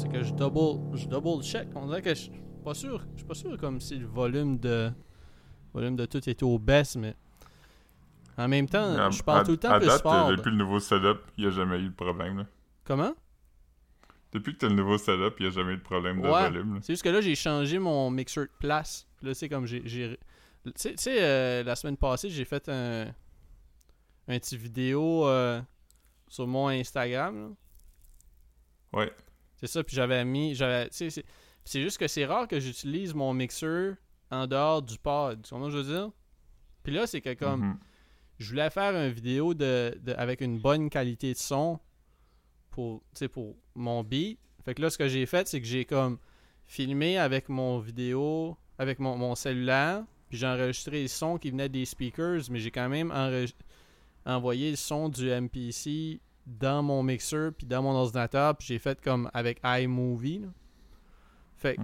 c'est que je double, je double check. On dirait que je suis pas sûr. Je suis pas sûr comme si le volume de volume de tout était au baisse, mais en même temps, À- je parle à- tout le temps à plus date, fort. Depuis le nouveau setup, il n'y a jamais eu de problème. Là. Comment? Depuis que tu as le nouveau setup, il n'y a jamais eu de problème de Ouais. volume. C'est juste que là, j'ai changé mon mixeur de place. Puis Là, c'est comme j'ai. Tu sais- tu sais, euh, la semaine passée, j'ai fait un. Un petit vidéo euh, sur mon Instagram. là. Ouais. C'est ça, puis j'avais mis. j'avais C'est juste que c'est rare que j'utilise mon mixeur en dehors du pod. Tu comprends ce que je veux dire? Puis là, c'est que comme. Mhm. Je voulais faire une vidéo de, de- avec une bonne qualité de son pour, tu sais, pour mon beat. Fait que là, ce que j'ai fait, c'est que j'ai comme filmé avec mon vidéo, avec mon, mon cellulaire, puis j'ai enregistré le son qui venait des speakers, mais j'ai quand même envoyé le son du MPC dans mon mixeur, puis dans mon ordinateur, puis j'ai fait comme avec iMovie. là. Fait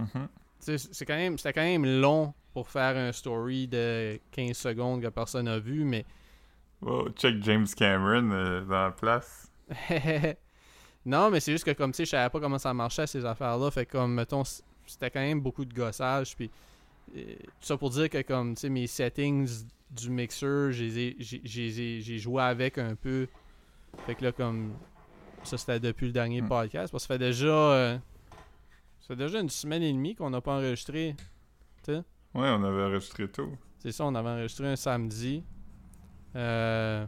sais, c'est quand même c'était quand même long pour faire un story de 15 secondes que personne n'a vu mais Wow, check James Cameron euh, dans la place. non mais c'est juste que comme tu sais je savais pas comment ça marchait ces affaires là fait que, comme mettons c'était quand même beaucoup de gossage puis euh, tout ça pour dire que comme tu sais mes settings du mixeur j'ai joué avec un peu fait que là comme ça c'était depuis le dernier Hmm. podcast parce que ça fait déjà euh, ça fait déjà une semaine et demie qu'on n'a pas enregistré Ouais, on avait enregistré tout. C'est ça, on avait enregistré un samedi. Euh,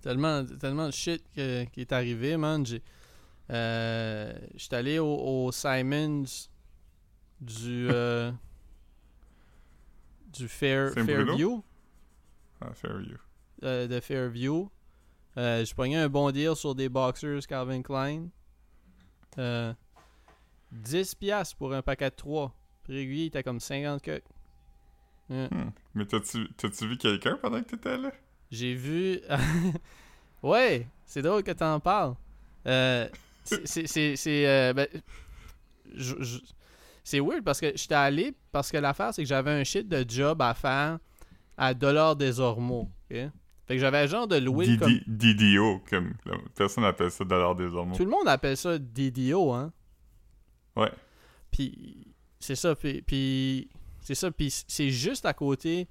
tellement, tellement de shit que- qui est arrivé, man. J'ai, euh, j'étais allé au, au Simons du, euh, du Fair? Fairview. Ah, fair you. euh, de Fairview. Euh, j'ai pogné un bon deal sur des boxers Calvin Klein. Euh, 10 piastres pour un paquet de 3. Prix régulier, il était comme 50 que. Ouais. Hmm. Mais t'as-tu t'as-tu vu quelqu'un pendant que t'étais là? J'ai vu. ouais, c'est drôle que t'en parles. Euh, c'est- euh, ben, c'est weird parce que j'étais allé. Parce que l'affaire, c'est que j'avais un shit de job à faire à Dollar des Ormeaux. Fait que j'avais genre de louer comme. DD DDO, comme la personne appelle ça dollar des hormones. Tout le monde appelle ça DDO, hein. Ouais. Puis c'est ça, puis, puis c'est ça, puis c'est juste à côté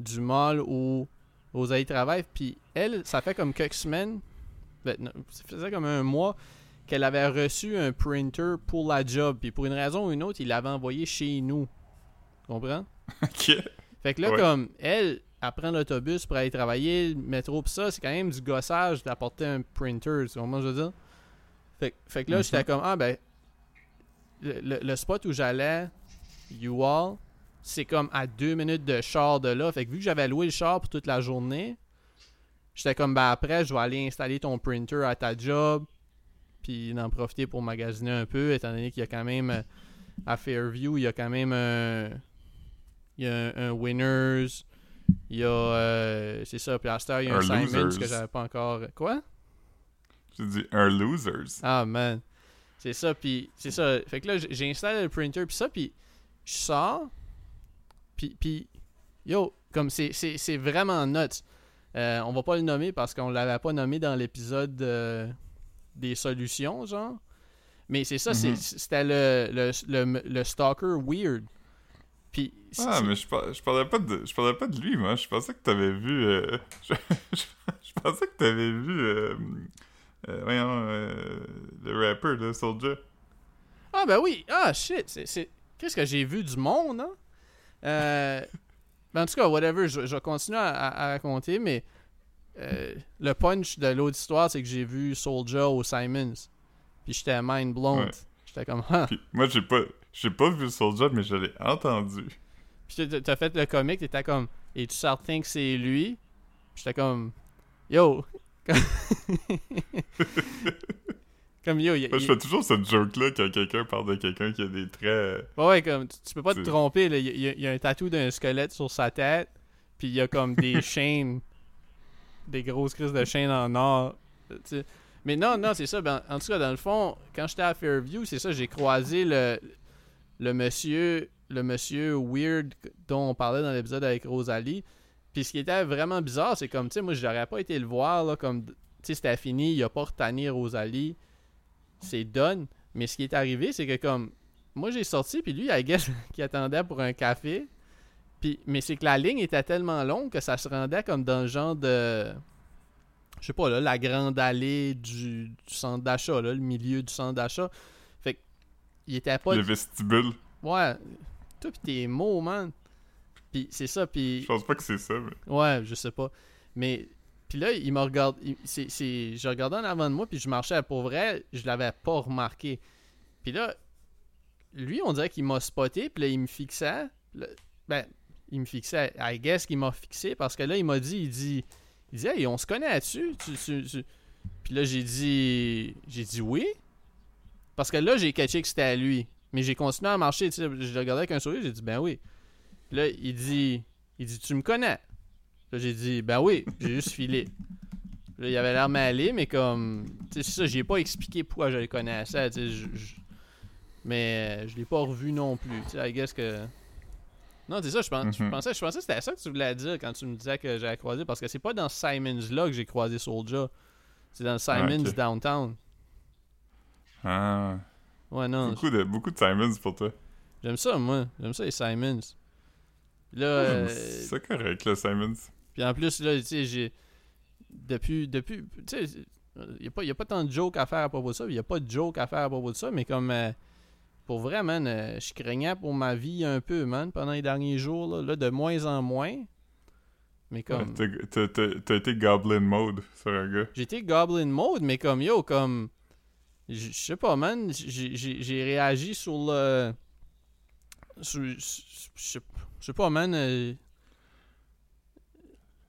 du mall où Rosalie travaille. Puis elle, ça fait comme quelques semaines, ben, ça faisait comme un mois qu'elle avait reçu un printer pour la job. Puis pour une raison ou une autre, il l'avait envoyé chez nous. Tu comprends? Ok. Fait que là, Ouais. comme elle, elle prend l'autobus pour aller travailler, le métro, pis ça, c'est quand même du gossage d'apporter un printer, tu comprends je veux dire? Fait, que- fait que là, Mhm. j'étais comme, ah ben, le, le- spot où j'allais, U-Haul, c'est comme à deux minutes de char de là. Fait que vu que j'avais loué le char pour toute la journée, j'étais comme, ben après, je vais aller installer ton printer à ta job, puis en profiter pour magasiner un peu, étant donné qu'il y a quand même, à Fairview, il y a quand même un il y a un, un Winners, il y a, euh, c'est ça, puis à cette heure, il y a un, Un Simons que j'avais pas encore. Quoi? J'ai dit un losers. Ah, man. C'est ça, puis c'est ça. Fait que là, j- j'ai installé le printer, puis ça, puis je sors, puis, puis yo, comme c'est, vraiment nuts. Euh, on va pas le nommer parce qu'on l'avait pas nommé dans l'épisode euh, des solutions, genre. Mais c'est ça, Mhm. c'était le, le, le, le stalker weird. Ah, mais je, par- je parlais pas de je parlais pas de lui, moi. Je pensais que t'avais vu. euh, je, pensais que t'avais vu. Euh, euh, voyons, le rapper, là, Soulja. Ah ben oui, ah shit, c'est. Qu'est-ce que j'ai vu du monde, hein? Euh... ben, en tout cas, whatever, je, je vais continuer à, raconter, mais euh, le punch de l'autre histoire, c'est que j'ai vu Soulja au Simons. Puis j'étais mind blown. Ouais. J'étais comme, ah. Puis moi, j'ai pas, j'ai pas vu Soulja, mais je l'ai entendu. Puis t'as- fait le comic, t'étais comme, es-tu certain que c'est lui? Puis j'étais comme, yo! comme yo, y a- je fais toujours cette joke-là quand quelqu'un parle de quelqu'un qui a des traits. euh, Ouais, ouais, comme tu, tu peux pas te tromper. là. Il y, y a- un tatou d'un squelette sur sa tête, puis il y a comme des chaînes, des grosses crises de chaînes en or. tu sais. Mais non, non, c'est ça. Ben, en tout cas, dans le fond, quand j'étais à Fairview, c'est ça, j'ai croisé le, le monsieur le monsieur weird dont on parlait dans l'épisode avec Rosalie. Puis ce qui était vraiment bizarre, c'est comme, tu sais, moi, j'aurais pas été le voir, là, comme, tu sais, c'était fini, il a pas retané Rosalie. C'est done. Mais ce qui est arrivé, c'est que comme moi j'ai sorti, puis lui, I guess, qui attendait pour un café. Puis, mais c'est que la ligne était tellement longue que ça se rendait comme dans le genre de. Je sais pas, là, la grande allée du, du centre d'achat, là, le milieu du centre d'achat. Fait que, il était pas. Le vestibule. Ouais. Toi, pis tes mots, man. Puis c'est ça, puis. Je pense pas que c'est ça, mais. Ouais, je sais pas. Mais. Puis là, il me regarde. il- c'est, c'est- je regardais en avant de moi, puis je marchais. Pour vrai, je l'avais pas remarqué. Puis là, lui, on dirait qu'il m'a spoté, puis là, il me fixait. Là, ben, il me fixait. I guess qu'il m'a fixé, parce que là, il m'a dit, il dit, il dit, hey, on se connaît là-dessus? Tu, tu- tu- Puis là, j'ai dit, j'ai dit oui. Parce que là, j'ai catché que c'était à lui. Mais j'ai continué à marcher, tu sais. Je le regardais avec un sourire, j'ai dit, ben oui. Puis là, il dit, il dit, tu me connais? Là, j'ai dit, ben oui, j'ai juste filé. Là, il avait l'air malé, mais comme. Tu sais, c'est ça, j'ai pas expliqué pourquoi je le connaissais, tu sais. Mais euh, je l'ai pas revu non plus, tu sais. I guess que. Non, c'est ça, je, pense, je Mhm. pensais, je pensais que c'était ça que tu voulais dire quand tu me disais que j'avais croisé, parce que c'est pas dans Simon's là que j'ai croisé Soulja. C'est dans Simon's ok. Downtown. Ah. Ouais, non. Beaucoup de, beaucoup de Simons pour toi. J'aime ça, moi. J'aime ça, les Simons. Là, euh, C'est correct, là, Simons. Puis en plus, là, tu sais, j'ai. Depuis. depuis tu sais, il n'y a, pas- y a pas tant de jokes à faire à propos de ça. Il n'y a pas de jokes à faire à propos de ça. Mais comme. euh, pour vrai, man, euh, je craignais pour ma vie un peu, man, pendant les derniers jours. Là, Là, de moins en moins. Mais comme. T'as t'as été Goblin Mode sur un gars. J'étais Goblin Mode, mais comme yo, comme. Je sais pas, man. J'ai réagi sur le. Je sais- pas, man. euh,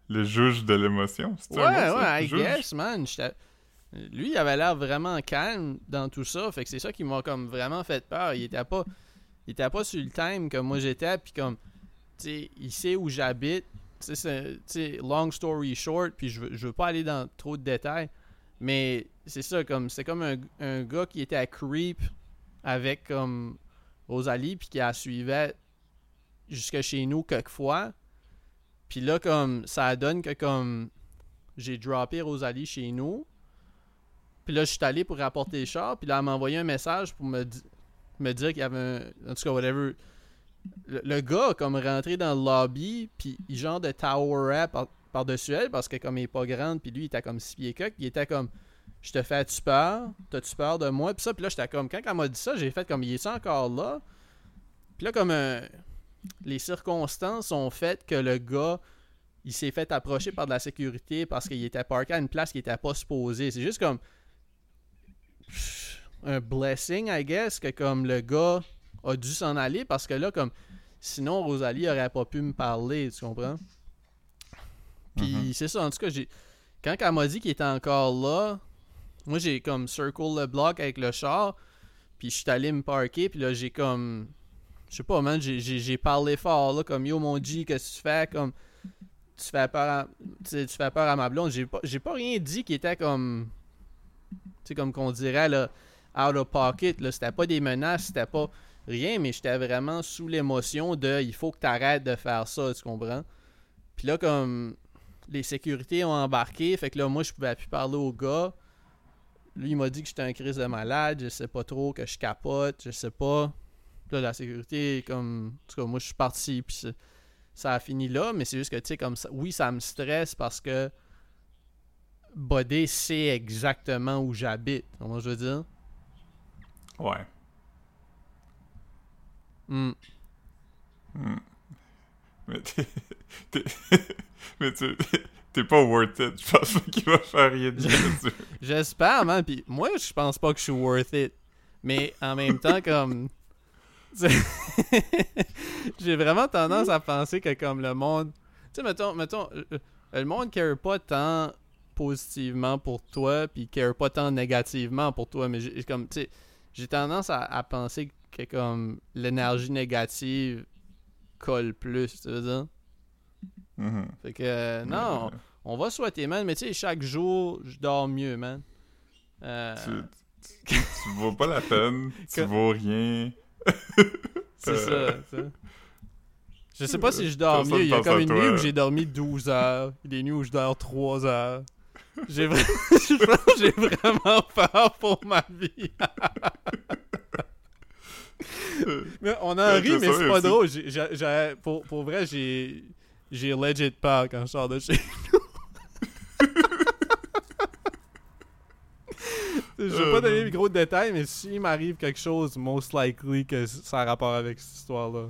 Le juge de l'émotion. c'est Ouais, un mot, ça? ouais, I Juge? guess, man. Lui, il avait l'air vraiment calme dans tout ça. Fait que c'est ça qui m'a comme vraiment fait peur. Il était pas. Il était pas sur le time comme moi j'étais. Puis comme. Tu sais, il sait où j'habite. Long story short. Puis je veux, je veux pas aller dans trop de détails. Mais c'est ça, comme. C'est comme un, gars qui était à Creep avec comme Rosalie. Puis qui la suivait jusque chez nous quelquefois. Puis là, comme. Ça donne que comme j'ai droppé Rosalie chez nous. Puis là, je suis allé pour rapporter le char. Puis là, elle m'a envoyé un message pour me, di- me dire qu'il y avait un. En tout cas, whatever. Le, le gars comme rentré dans le lobby. Puis genre de tower par, par-dessus elle. Parce que comme il est pas grande. Puis lui, il était comme six pieds coq. Il était comme. Je te fais-tu peur? T'as-tu peur de moi? Puis ça, puis là, j'étais comme. Quand elle m'a dit ça, j'ai fait comme. Il est encore là? Puis là, comme. euh, les circonstances ont fait que le gars il s'est fait approcher par de la sécurité parce qu'il était parké à une place qu'il était pas supposé. C'est juste comme un blessing, I guess, que comme le gars a dû s'en aller parce que là, comme sinon Rosalie aurait pas pu me parler, tu comprends? Puis Mhm. c'est ça, en tout cas, j'ai quand elle m'a dit qu'il était encore là, moi j'ai comme circle le bloc avec le char, puis je suis allé me parker, puis là j'ai comme je sais pas, man, j'ai- parlé fort, là, comme yo, mon G, qu'est-ce que tu fais? Comme, tu fais peur à, tu fais peur à ma blonde. J'ai pas, pas rien dit qui était comme, tu sais, comme qu'on dirait, là, out of pocket, là. C'était pas des menaces, c'était pas rien, mais j'étais vraiment sous l'émotion de il faut que t'arrêtes de faire ça, tu comprends? Puis là, comme, les sécurités ont embarqué, fait que là, moi, je pouvais plus parler au gars. Lui, il m'a dit que j'étais un crise de malade, je sais pas trop, que je capote, je sais pas. Là, la sécurité, comme. En tout cas, moi, je suis parti, puis ça a fini là, mais c'est juste que, tu sais, comme ça. Oui, ça me stresse parce que. Bodé sait exactement où j'habite. Comment je veux dire? Ouais. Hmm. Hmm. Mais t'es. Mais tu. T'es pas worth it. Je pense pas qu'il va faire rien de bien. J'espère, man. Puis moi, je pense pas que je suis worth it. Mais en même temps, comme. J'ai vraiment tendance à penser que, comme le monde. Tu sais, mettons, mettons euh, euh, le monde care pas tant positivement pour toi, puis care pas tant négativement pour toi. Mais j'ai comme, tu sais, j'ai tendance à penser que, comme, l'énergie négative colle plus, tu veux dire? Mhm. Fait que, euh, non, on va souhaiter, man. Mais tu sais, chaque jour, je dors mieux, man. Euh, Tu, tu, tu vaux pas la peine, tu vaux rien. C'est Euh, ça, ça. Je sais pas si je dors Personne mieux. Il y a comme une toi. nuit où j'ai dormi 12 heures. Il y a des nuits où je dors 3 heures. J'ai vraiment peur pour ma vie. Mais on en Ouais, rit, mais c'est pas aussi. drôle. Pour, pour vrai, j'ai. J'ai legit peur quand je sors de chez nous. je vais Euh, pas donner non. de gros détails, mais s'il m'arrive quelque chose, most likely que ça a rapport avec cette histoire-là.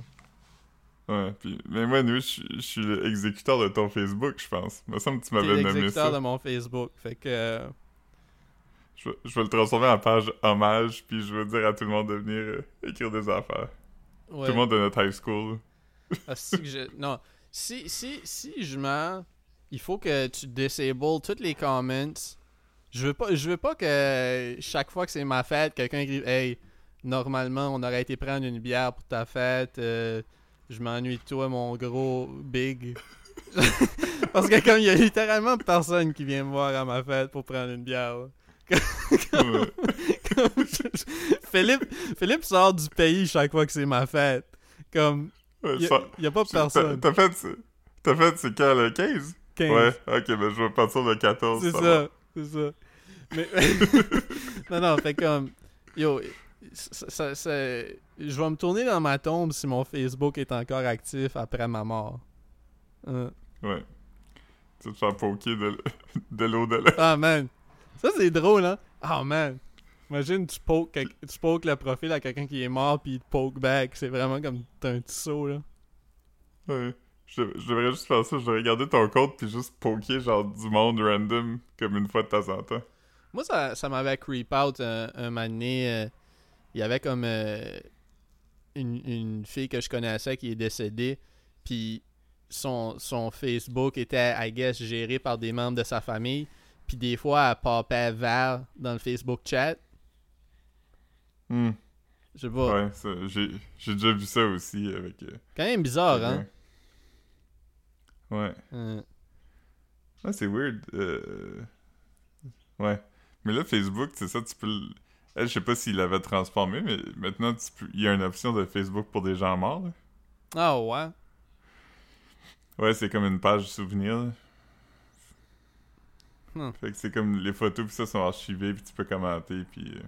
Ouais, puis, mais moi, nous, je suis- je suis l'exécuteur de ton Facebook, je pense. Il me semble que tu m'avais nommé l'exécuteur ça. de mon Facebook. Fait que. Je, je vais le transformer en page hommage, puis je vais dire à tout le monde de venir euh, écrire des affaires. ouais. Tout le monde de notre high school. Ah, si que je- Non. Si, si, si je mens, il faut que tu disables toutes les comments. Je veux pas, je veux pas que chaque fois que c'est ma fête, quelqu'un écrive Hey, normalement, on aurait été prendre une bière pour ta fête. euh, je m'ennuie de toi, mon gros big. Parce que comme il y a littéralement personne qui vient me voir à ma fête pour prendre une bière. Philippe, Philippe sort du pays chaque fois que c'est ma fête. Comme, il y, a- y a pas personne. T'as fait, t'as fait c'est quand, le 15? 15. Ouais, ok, ben je vais partir le 14. C'est ça, c'est ça. Mais non non, fait comme yo, ça, ça- ça- je vais me tourner dans ma tombe si mon Facebook est encore actif après ma mort. Hein. Ouais. Tu te faire poker de, l- de l'au-delà. Ah man, ça c'est drôle hein. Ah man, imagine tu poke, quel- tu le profil à quelqu'un qui est mort puis il te poke back, c'est vraiment comme t'as un petit saut là. Ouais. Je, je devrais juste faire ça, je devrais regarder ton compte puis juste poker genre du monde random comme une fois de temps en temps. Moi, ça, ça m'avait creep out un, un moment donné. euh, Il y avait comme euh, une, une fille que je connaissais qui est décédée. Puis son, son Facebook était, I guess, géré par des membres de sa famille. Puis des fois, elle popait vert dans le Facebook chat. Hmm. Je sais pas. Ouais, ça, j'ai j'ai déjà vu ça aussi avec. euh, Quand même bizarre, hein? Ouais. Euh, Ah, c'est weird. euh, Ouais. Mais là, Facebook, c'est ça, tu peux. Elle, je sais pas s'il l'avait transformé, mais maintenant, tu peux... il y a une option de Facebook pour des gens morts. là. Ah ouais? Ouais, c'est comme une page souvenir. là. Hmm. Fait que c'est comme les photos, puis ça sont archivées, puis tu peux commenter, puis. euh,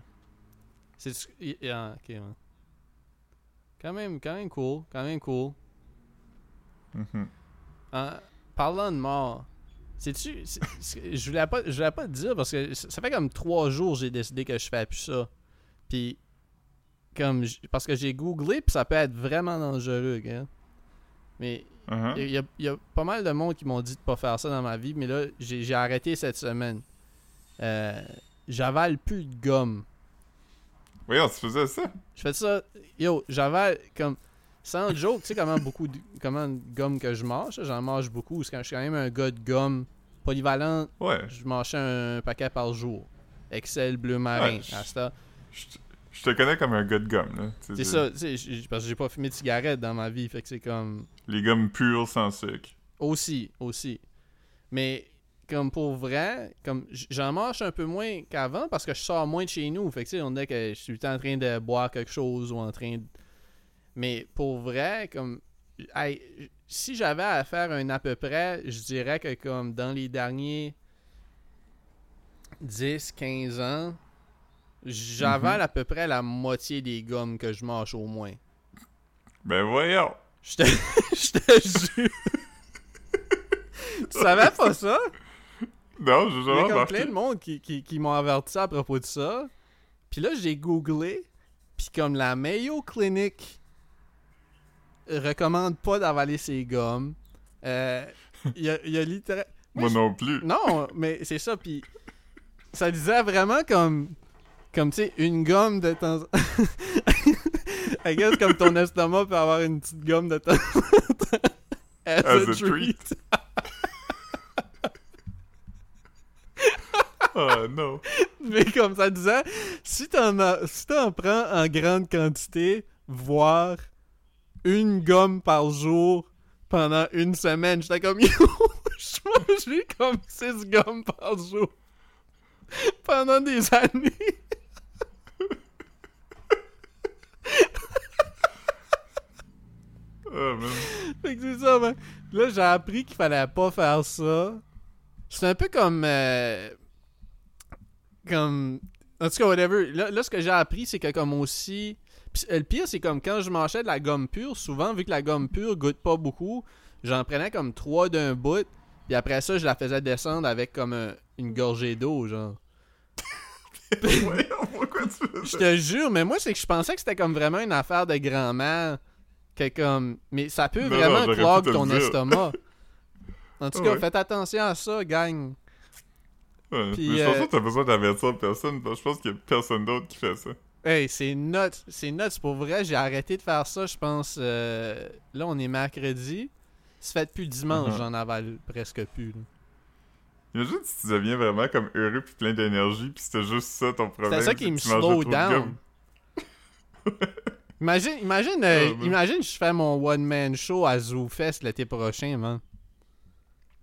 C'est. y- y- ah, ok, ouais. Quand même, quand même cool. Quand même cool. mhm. En parlant de mort, sais-tu, je voulais pas, je voulais pas te dire parce que ça fait comme trois jours que j'ai décidé que je fais plus ça. Puis, comme, parce que j'ai googlé, puis ça peut être vraiment dangereux, gars. Mais. Il y, a- il y a pas mal de monde qui m'ont dit de pas faire ça dans ma vie, mais là, j'ai arrêté cette semaine. Euh, J'avale plus de gomme. Voyons, tu faisais ça? Je fais ça, yo, j'avale comme sans joke, tu sais comment beaucoup de comment de gomme que je mange, j'en mange beaucoup que je suis quand même un gars de gomme polyvalent, Ouais. je mangeais un paquet par jour. Excel bleu marin Ouais, je- à ça. Je te- connais comme un gars de gomme, là. C'est ça, tu sais, parce que j'ai pas fumé de cigarette dans ma vie, fait que c'est comme Les gommes pures sans sucre. aussi, aussi. Mais comme pour vrai, comme j'en mange un peu moins qu'avant parce que je sors moins de chez nous. Fait que tu sais, on dirait que je suis en train de boire quelque chose ou en train de. Mais pour vrai, comme. hey, si j'avais à faire un à peu près, je dirais que comme dans les derniers 10, 15 ans, j'avale à peu près la moitié des gommes que je mange au moins. Ben voyons! Je te, je te jure. tu savais pas ça? Non, j'ai Il y a comme plein de monde qui, qui, qui m'ont averti à propos de ça. Puis là, j'ai googlé. Puis comme la Mayo Clinic recommande pas d'avaler ses gommes. Euh, Il y a, y a littéralement... Moi non plus. Non, mais c'est ça. Puis ça disait vraiment comme... Comme, tu sais, une gomme de temps... I guess comme ton estomac peut avoir une petite gomme de temps en temps. As, As a, a treat. Ah non. Mais comme ça disait, si t'en si t'en prends en grande quantité, voire une gomme par jour pendant une semaine, j'étais comme yo, je mangeais comme six gommes par jour pendant des années. Ah. Fait que c'est ça, man. Là, j'ai appris qu'il fallait pas faire ça. C'est un peu comme. euh, comme. En tout cas, whatever. Là, là, ce que j'ai appris, c'est que comme aussi. Le pire, c'est comme quand je mangeais de la gomme pure, souvent, vu que la gomme pure goûte pas beaucoup, j'en prenais comme trois d'un bout, puis après ça, je la faisais descendre avec comme un- une gorgée d'eau, genre. Pourquoi tu fais Je te jure, mais moi, c'est que je pensais que c'était comme vraiment une affaire de grand-mère. Comme... Mais ça peut Non, vraiment non, clog ton estomac. En tout cas, Ouais. faites attention à ça, gang. Ouais, Puis, mais je pense euh, que t'as besoin d'avertir personne, parce que je pense qu'il y a personne d'autre qui fait ça. Hey, c'est nuts. C'est nuts. Pour vrai, j'ai arrêté de faire ça, je pense. euh, Là, on est mercredi. Ça fait depuis dimanche, Mhm. j'en avale presque plus. là. Imagine si tu deviens vraiment comme heureux puis plein d'énergie, puis c'était juste ça ton problème. ça c'est qui que me slow down. Imagine, imagine, euh, Ah, man. imagine je fais mon one-man show à ZooFest l'été prochain, man.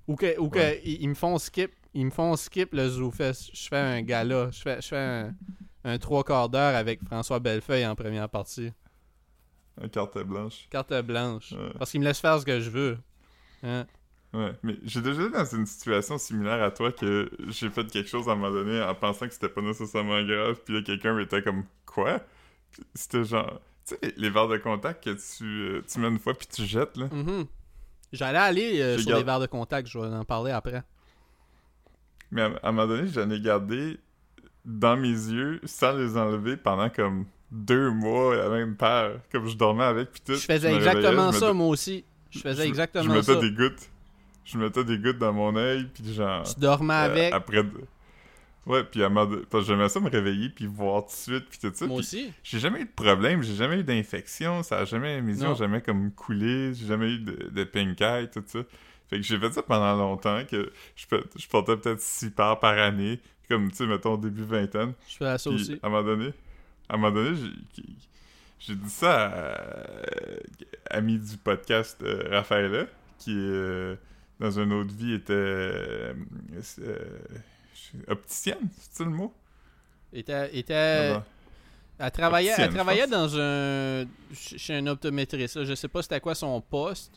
Ou que, ou que Ouais. ils, ils me font skip, ils me font skip le ZooFest. Je fais un gala, je fais, je fais un, un trois quarts d'heure avec François Bellefeuille en première partie. Un carte blanche. Carte blanche. Ouais. Parce qu'il me laisse faire ce que je veux. Hein? Ouais, mais j'ai déjà été dans une situation similaire à toi que j'ai fait quelque chose à un moment donné en pensant que c'était pas nécessairement grave, puis là quelqu'un était comme quoi? C'était genre, sais, les, les verres de contact que tu, euh, tu mets une fois puis tu jettes là. Mhm. J'allais aller euh, sur gard- les verres de contact, je vais en parler après. Mais à, à un moment donné, j'en ai gardé dans mes yeux sans les enlever pendant comme deux mois à la même paire, comme je dormais avec puis tout. Je faisais exactement je ça, moi aussi. Je faisais je- exactement Je mettais ça. des gouttes. Je mettais des gouttes dans mon œil puis genre. Tu dormais Euh, avec. après. de- Ouais, puis à un moment j'aimais ça me réveiller puis voir tout de suite puis tout ça. moi aussi. J'ai jamais eu de problème, j'ai jamais eu d'infection, ça a jamais mes yeux ont jamais comme coulé, j'ai jamais eu de, de pink eye, tout ça. Fait que j'ai fait ça pendant longtemps que je, je portais peut-être six paires par année, comme tu sais mettons début vingtaine. Je fais ça aussi. à un moment donné, à un moment donné, j'ai j'ai dit ça à ami du podcast euh, Raphaëla qui euh, dans une autre vie était euh, opticienne, c'est le mot? Était, était, Ah, elle travaillait, elle travaillait dans un. ch- chez un optométriste. là. Je sais pas c'était quoi son poste,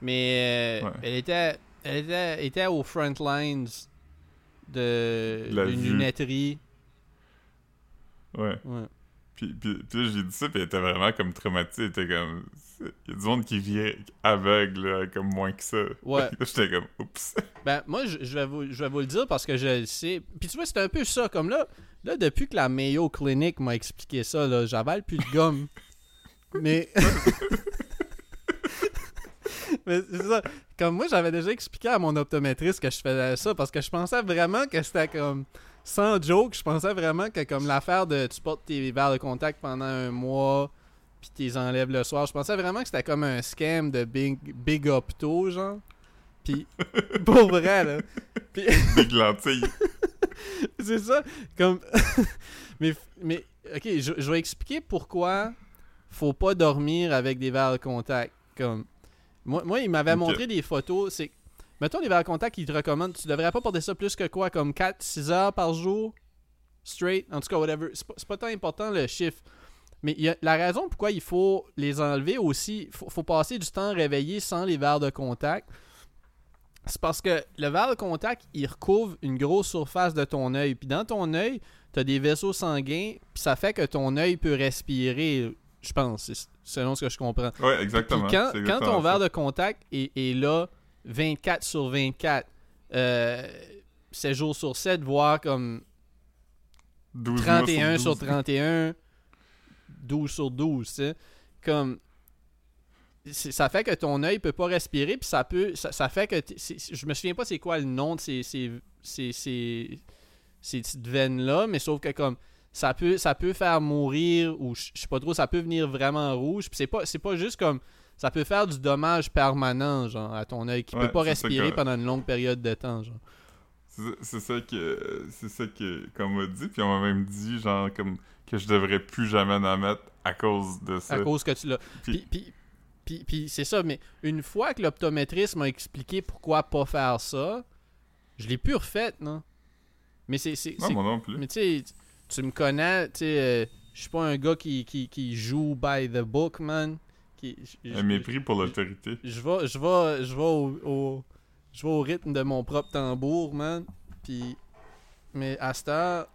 mais euh, Ouais. elle était. Elle était, était aux front lines de d'une lunetterie. Ouais. Ouais. Puis, puis, j'ai dit ça, puis elle était vraiment comme traumatisée. Elle était comme. Il y a du monde qui vit aveugle, là, comme moins que ça. Ouais. J'étais comme, oups. Ben, moi, je, je vais vous, je vais vous le dire parce que je le sais. Puis tu vois, c'est un peu ça. Comme là, là depuis que la Mayo Clinic m'a expliqué ça, là, j'avale plus de gomme. Mais. Mais c'est ça. Comme moi, j'avais déjà expliqué à mon optométriste que je faisais ça parce que je pensais vraiment que c'était comme. Sans joke, je pensais vraiment que comme l'affaire de tu portes tes verres de contact pendant un mois puis tu les enlèves le soir, je pensais vraiment que c'était comme un scam de Big, big Opto, genre. Puis, pour vrai, là. Puis, Des lentilles. c'est ça. Comme. mais, mais, ok, je, je vais expliquer pourquoi faut pas dormir avec des verres de contact. Comme. Moi, moi il m'avait montré des photos. C'est. Mettons les verres de contact, ils te recommandent. Tu devrais pas porter ça plus que quoi Comme 4-6 heures par jour? Straight En tout cas, whatever. C'est pas, pas tant important le chiffre. Mais il y a, la raison pourquoi il faut les enlever aussi, il faut, faut passer du temps réveillé sans les verres de contact. C'est parce que le verre de contact, il recouvre une grosse surface de ton œil. Puis dans ton œil, tu as des vaisseaux sanguins, puis ça fait que ton œil peut respirer, je pense, selon ce que je comprends. Puis exactement. quand, c'est quand exactement ton verre de contact est, est là 24 sur 24, euh, 7 jours sur 7, voire comme 12 mois 31 sur 12. 31, 12 sur 12, tu sais. Comme. Ça fait que ton œil peut pas respirer, puis ça peut. Ça, ça fait que. Je me souviens pas c'est quoi le nom de ces, ces, ces, ces, ces petites veines-là, mais sauf que comme. Ça peut, ça peut faire mourir, ou je je sais pas trop, ça peut venir vraiment rouge. Puis c'est pas, c'est pas juste comme. Ça peut faire du dommage permanent, genre, à ton œil, qui Ouais, peut pas respirer que- pendant une longue période de temps, genre. C'est ça que c'est ça que qu'on m'a dit puis on m'a même dit genre comme que je devrais plus jamais en mettre à cause de ça. À cause que tu l'as. Puis- Puis, puis, puis, c'est ça, mais une fois que l'optométriste m'a expliqué pourquoi pas faire ça, je l'ai plus refait, non? Mais c'est. c'est- Non, moi non plus. Mais tu sais, tu me connais, tu sais, euh, je suis pas un gars qui, qui, qui joue by the book, man. Qui, je- Un je- mépris pour l'autorité. je vais, je vais, je vais au, au- je vais au rythme de mon propre tambour, man. Puis, mais à cette heure,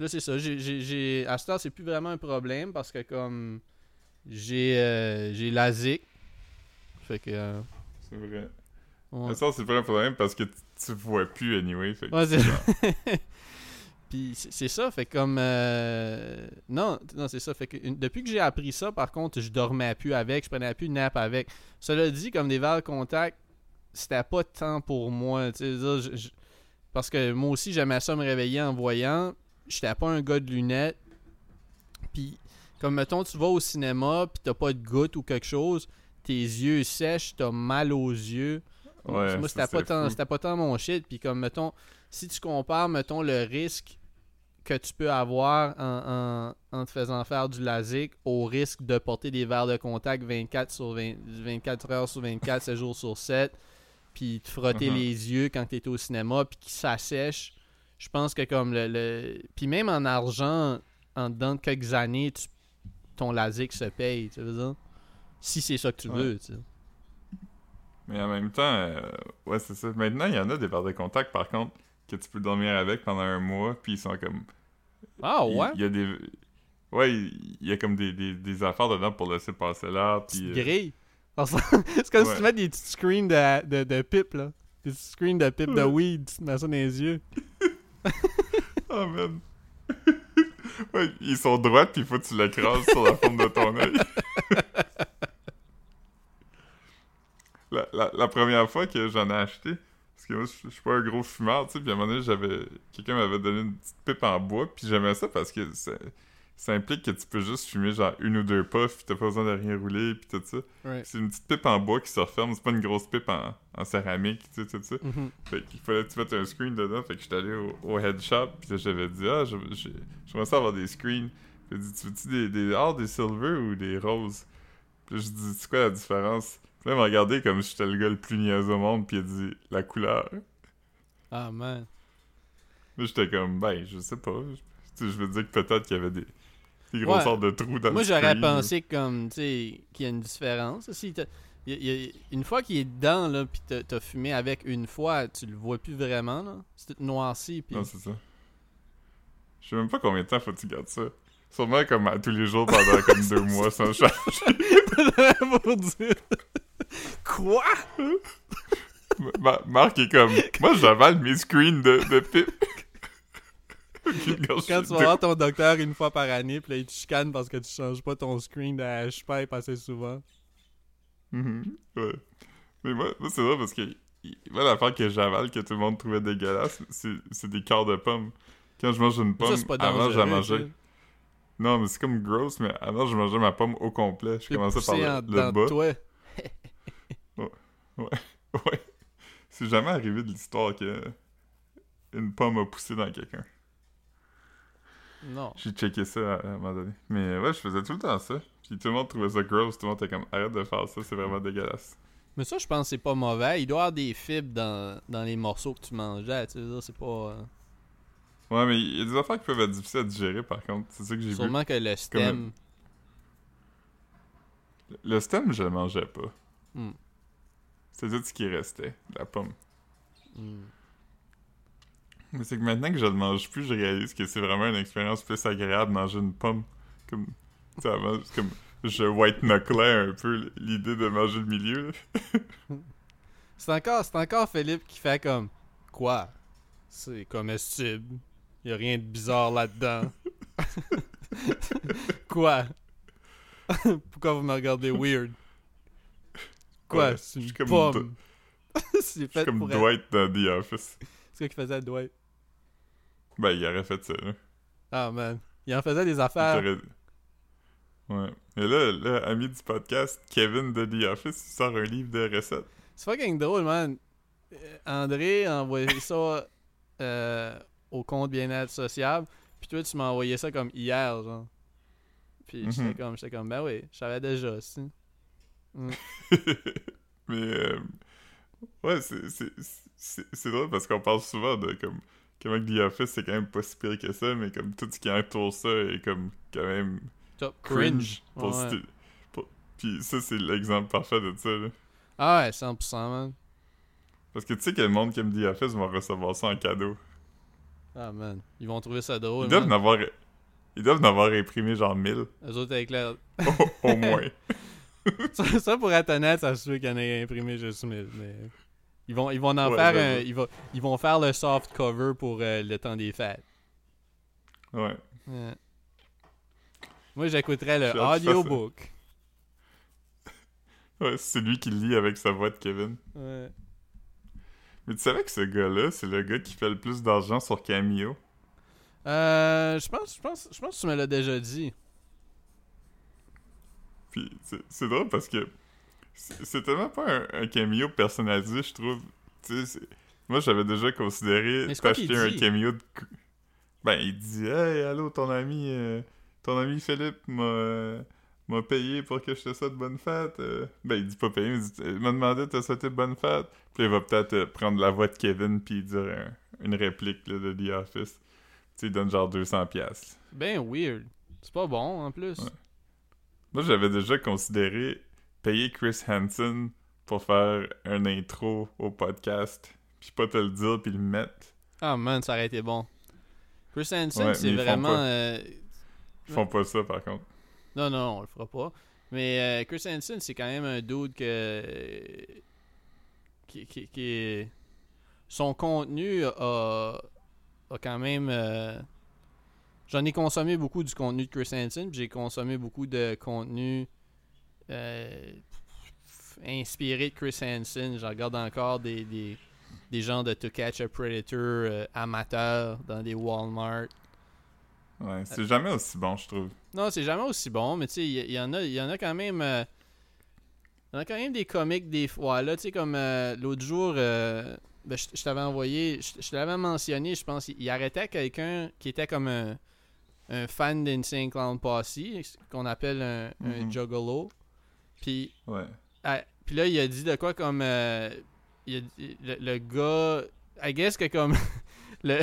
Là, c'est ça. J'ai, à ce temps, c'est plus vraiment un problème parce que comme j'ai euh, j'ai la zik. Fait que. euh, C'est vrai. ouais. Mais ça, c'est pas un problème parce que tu, tu vois plus anyway. Fait que Ouais, Puis c'est ça, fait comme. euh, Non, non c'est ça. Fait que une- depuis que j'ai appris ça, par contre, je dormais plus avec, je prenais plus de nap avec. Cela dit, comme des verres contact, c'était pas tant pour moi. dire, je- je- Parce que moi aussi, j'aimais ça me réveiller en voyant. J'étais pas un gars de lunettes. Puis, comme mettons, tu vas au cinéma, puis t'as pas de goutte ou quelque chose, tes yeux sèchent, t'as mal aux yeux. Ouais, moi, c'était pas, tant, pas tant mon shit. Puis comme, mettons, si tu compares, mettons, le risque que tu peux avoir en, en, en te faisant faire du LASIK au risque de porter des verres de contact 24, sur 20 24 heures sur 24, 7 jours sur 7, puis te frotter Mhm. les yeux quand tu es au cinéma, puis qui s'assèche. Je pense que comme le, le... Puis même en argent, en dedans de quelques années, tu- ton LASIK se paye, tu veux dire? Si c'est ça que tu Ouais. veux, tu sais. Mais en même temps, euh, ouais, c'est ça. Maintenant, il y en a des verres de contact, par contre, que tu peux dormir avec pendant un mois, puis ils sont comme... Ah ouais? Il y a des... Ouais, il y a comme des, des, des affaires dedans pour laisser passer l'air, puis... Euh, grille. C'est comme si tu mets des petites screens de, de, de pipe, là. Des petites screens de pipe de weed, tu te mets ça dans les yeux. Oh man. ouais, ils sont droits puis il faut que tu l'écrases sur la forme de ton œil. la, la, la première fois que j'en ai acheté, parce que moi je je suis pas un gros fumeur, tu sais, puis à un moment donné, j'avais quelqu'un m'avait donné une petite pipe en bois, puis j'aimais ça parce que ça, ça implique que tu peux juste fumer genre une ou deux puffs, puis t'as pas besoin de rien rouler, puis tout ça. Ouais. C'est une petite pipe en bois qui se referme, c'est pas une grosse pipe en, en céramique, tu sais, tout ça. Mhm. Fait qu'il fallait que tu mettes un screen dedans. Fait que j'étais allé au, au head shop. Puis là, j'avais dit, ah, j'aimerais ça avoir des screens. Puis dit, tu veux-tu des, des or, des silver ou des roses? Puis là, je dis, c'est quoi la différence? Puis là, il m'a regardé comme si j'étais le gars le plus niaiseux au monde. Puis il a dit, la couleur. Ah, man. Là, j'étais comme, ben, je sais pas. Je, je veux dire que peut-être qu'il y avait des, des grosses Ouais. sortes de trous dans Moi, le j'aurais pensé comme, tu sais, qu'il y a une différence. Si il il une fois qu'il est dedans, là, pis t'as t'as fumé avec une fois, tu le vois plus vraiment, là. C'est tout noirci, pis... Non, c'est ça. Je sais même pas combien de temps faut que tu gardes ça. Sûrement comme à tous les jours pendant comme deux mois sans changer. pour dire... Quoi? Ma- Marc est comme moi j'avale mes screens de, de pipe. Quand, Quand tu vas voir ton docteur une fois par année, pis là, il te chicane parce que tu changes pas ton screen de H-Pipe assez souvent. Mhm, ouais. Mais moi, moi c'est vrai parce que moi l'affaire que j'avale que tout le monde trouvait dégueulasse, c'est c'est des quarts de pommes. Quand je mange une pomme, avant je la dangereux, mangeais. Non, mais c'est comme gross, mais avant je mangeais ma pomme au complet. Je commençais par le, bas. toi. Ouais. C'est jamais arrivé de l'histoire que une pomme a poussé dans quelqu'un. Non. J'ai checké ça à, un moment donné. Mais ouais, je faisais tout le temps ça. Puis tout le monde trouvait ça gross. Tout le monde était comme arrête de faire ça, c'est vraiment dégueulasse. Mais ça, je pense que c'est pas mauvais. Il doit y avoir des fibres dans, dans les morceaux que tu mangeais. Tu sais, c'est pas. euh, Ouais, mais il y a des affaires qui peuvent être difficiles à digérer par contre. C'est ça que j'ai vu. Sûrement que le stem. Le stem, je le mangeais pas. Hmm. C'est tout ce qui restait, la pomme. Hmm. Mais c'est que maintenant que je le mange plus, je réalise que c'est vraiment une expérience plus agréable de manger une pomme. Comme. Tu sais, avant, comme. Je white knucklais un peu l'idée de manger le milieu. C'est encore, c'est encore Philippe qui fait comme. Quoi? C'est comestible. Y a rien de bizarre là-dedans. Quoi? Pourquoi vous me regardez weird? Quoi C'est une comme pomme. c'est fait comme pour être- Dwight dans The Office. C'est quoi qu'il faisait Dwight? Ben, il aurait fait ça, là. Ah man. Il en faisait des affaires. Ouais. Mais là, là, ami du podcast, Kevin de The Office, il sort un livre de recettes. C'est fucking drôle, man. Euh, André a envoyé ça euh, au compte bien-être sociable. Puis toi, tu m'as envoyé ça comme hier, genre. Puis Mhm. j'étais comme, j'étais comme, ben oui, je savais déjà aussi. Mais, euh, ouais, c'est- drôle parce qu'on parle souvent de comme comment que The Office c'est quand même pas si pire que ça, mais comme tout ce qui entoure ça est comme quand même Top cringe. pour Ouais. sti- pour- Puis ça, c'est l'exemple parfait de ça, là. Ah ouais, 100%, man. Parce que tu sais que le monde qui aime The Office va recevoir ça en cadeau. Ah, man. Ils vont trouver ça drôle. Ils doivent en avoir... Ils doivent en avoir imprimé genre 1000, Eux autres avec leur. au, au moins. ça, ça, pour être honnête, ça se peut qu'il y en ait imprimé juste 1000. Mais. Ils vont, ils vont en Ouais, faire un. Ils vont, ils vont faire le soft cover pour euh, le temps des fêtes. Ouais. Ouais. Moi, j'écouterais le audiobook. Ouais, c'est lui qui lit avec sa voix de Kevin. Ouais. Mais tu savais que ce gars-là, c'est le gars qui fait le plus d'argent sur Cameo? Euh, je pense, je pense, je pense que tu me l'as déjà dit. Puis c'est drôle parce que c'est tellement pas un, un cameo personnalisé, je trouve. Moi j'avais déjà considéré t'acheter un cameo de. Ben, il dit Hey, allô, ton ami, euh, ton ami Philippe m'a euh, m'a payé pour que je te souhaite bonne fête. Euh, ben, il dit pas payé, mais il, m'a demandé de te souhaiter bonne fête. Puis il va peut-être euh, prendre la voix de Kevin puis dire un- une réplique là, de The Office. Tu sais, il donne genre 200$. piastres. Ben weird. C'est pas bon en plus. Ouais. Moi, j'avais déjà considéré payer Chris Hansen pour faire un intro au podcast, puis pas te le dire, puis le mettre. Ah man, ça aurait été bon. Chris Hansen, Ouais, c'est font vraiment. pas. euh, Ils font pas ça, par contre. Non, non, on le fera pas. Mais euh, Chris Hansen, c'est quand même un dude que. Qui, qui, qui Son contenu a, a quand même. euh, J'en ai consommé beaucoup du contenu de Chris Hansen, puis j'ai consommé beaucoup de contenu euh, inspiré de Chris Hansen. Je regarde encore des, des, des gens de To Catch a Predator euh, amateurs dans des Walmart. Ouais, c'est jamais aussi bon, je trouve. Non, c'est jamais aussi bon, mais tu sais, il y, en a, il y en a quand même. euh, il y en a quand même des comiques des fois. Là, tu sais, comme euh, l'autre jour, euh, ben, je, je t'avais envoyé, je, je l'avais mentionné, je pense, il, il arrêtait quelqu'un qui était comme un, un fan d'Insane Clown Posse, qu'on appelle un, un juggalo. Puis Ouais. puis là, il a dit de quoi comme. euh, il a dit- le, le gars. I guess que comme. le,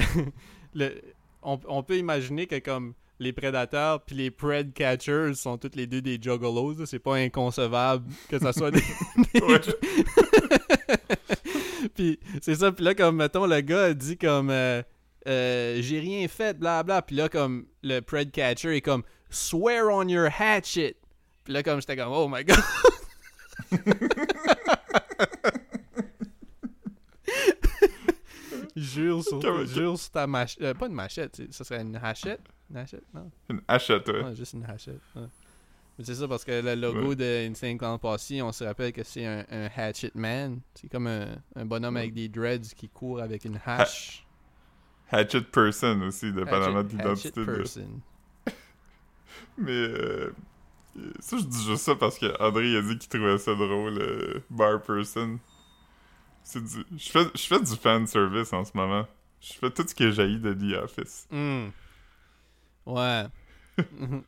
le, on, on peut imaginer que comme les prédateurs puis les pred catchers sont tous les deux des juggalos. C'est pas inconcevable que ça soit des. des puis c'est ça. Puis là, comme mettons, le gars a dit comme. euh, euh, j'ai rien fait, bla bla. Puis là, comme le pred catcher est comme. Swear on your hatchet. Puis là, comme j'étais comme, oh my god. jure sur, jure sur ta machette. euh, pas une machette, ça serait une hachette? Une hachette, non? Une hachette, ouais. Ouais, juste une hachette. ouais. Mais c'est ça parce que le logo Ouais. de Insane Clown Posse, on se rappelle que c'est un, un Hatchet Man. C'est comme un, un bonhomme Ouais. avec des dreads qui court avec une hache. Hatchet person aussi, dépendamment de l'identité. de- person. Mais euh, ça, je dis juste ça parce que André a dit qu'il trouvait ça drôle, euh, bar person. C'est du... Je fais, je fais du fan service en ce moment. Je fais tout ce qui est jailli de The Office. Hmm. Ouais.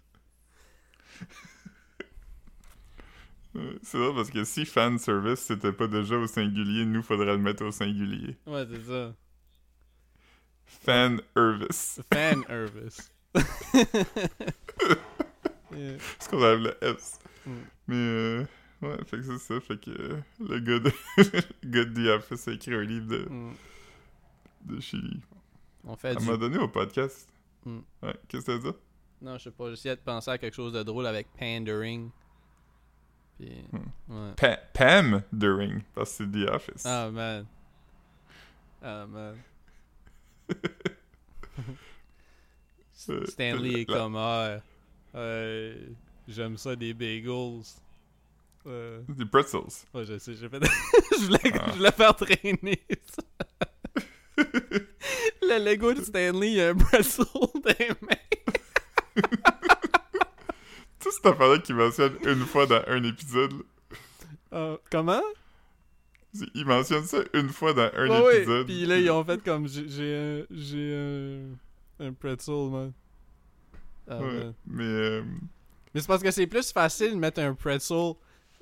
Euh, C'est vrai parce que si fan service c'était pas déjà au singulier, nous faudrait le mettre au singulier. ouais, c'est ça. Fan service. Fan Irvis. Yeah. Ce qu'on appelle le S. Mm. Mais euh, ouais, fait que c'est ça. Fait que euh, le gars de, le gars de The Office a écrit un livre de, Hmm. de Chili. On fait du... moment donné au podcast. Mm. Ouais, qu'est-ce que t'as dit? Non, je sais pas, j'essayais de penser à quelque chose de drôle avec pandering. Puis... Hmm. Ouais. Pa- Pam During, parce que c'est The Office. Ah, man. Ah, man. Euh, Stanley est comme ah, euh, j'aime ça des bagels. Euh, Des pretzels. ouais, je sais, j'ai fait. je, voulais, Ah. je voulais faire traîner ça. Le Lego de Stanley, il y a un pretzel dans les mains. Tu sais, cette affaire-là qu'il mentionne une fois dans un épisode. Ah, comment? C'est- Il mentionne ça une fois dans un Ouais, ouais. épisode. Puis là, ils ont fait comme j'ai- un, j'ai un, un pretzel, man. Ah, Ouais, man. mais euh, Mais c'est parce que c'est plus facile de mettre un pretzel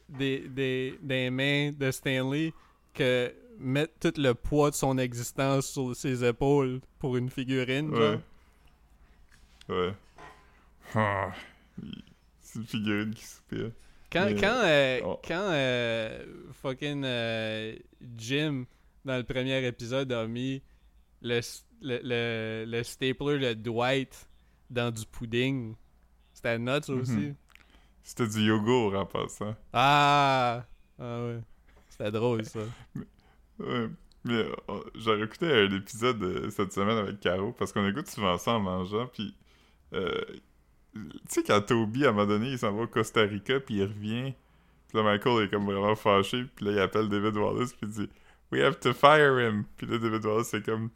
des, des, des mains de Stanley que mettre tout le poids de son existence sur ses épaules pour une figurine, genre. ouais. Ouais. Ah, c'est une figurine qui soupire. Quand, Mais, quand, euh, oh. quand euh, fucking euh, Jim, dans le premier épisode, a mis le, le, le, le stapler de Dwight dans du pudding. C'était nuts aussi. Mhm. C'était du yogourt en passant. Ah! Ah ouais. C'était drôle ça. Ouais. Mais euh, j'ai écouté un épisode cette semaine avec Caro parce qu'on écoute souvent ça en mangeant. Puis, tu sais, quand Toby, à un moment donné, il s'en va au Costa Rica, puis il revient. Puis là, Michael est comme vraiment fâché. Puis là, il appelle David Wallace, puis il dit We have to fire him. Puis là, David Wallace, c'est comme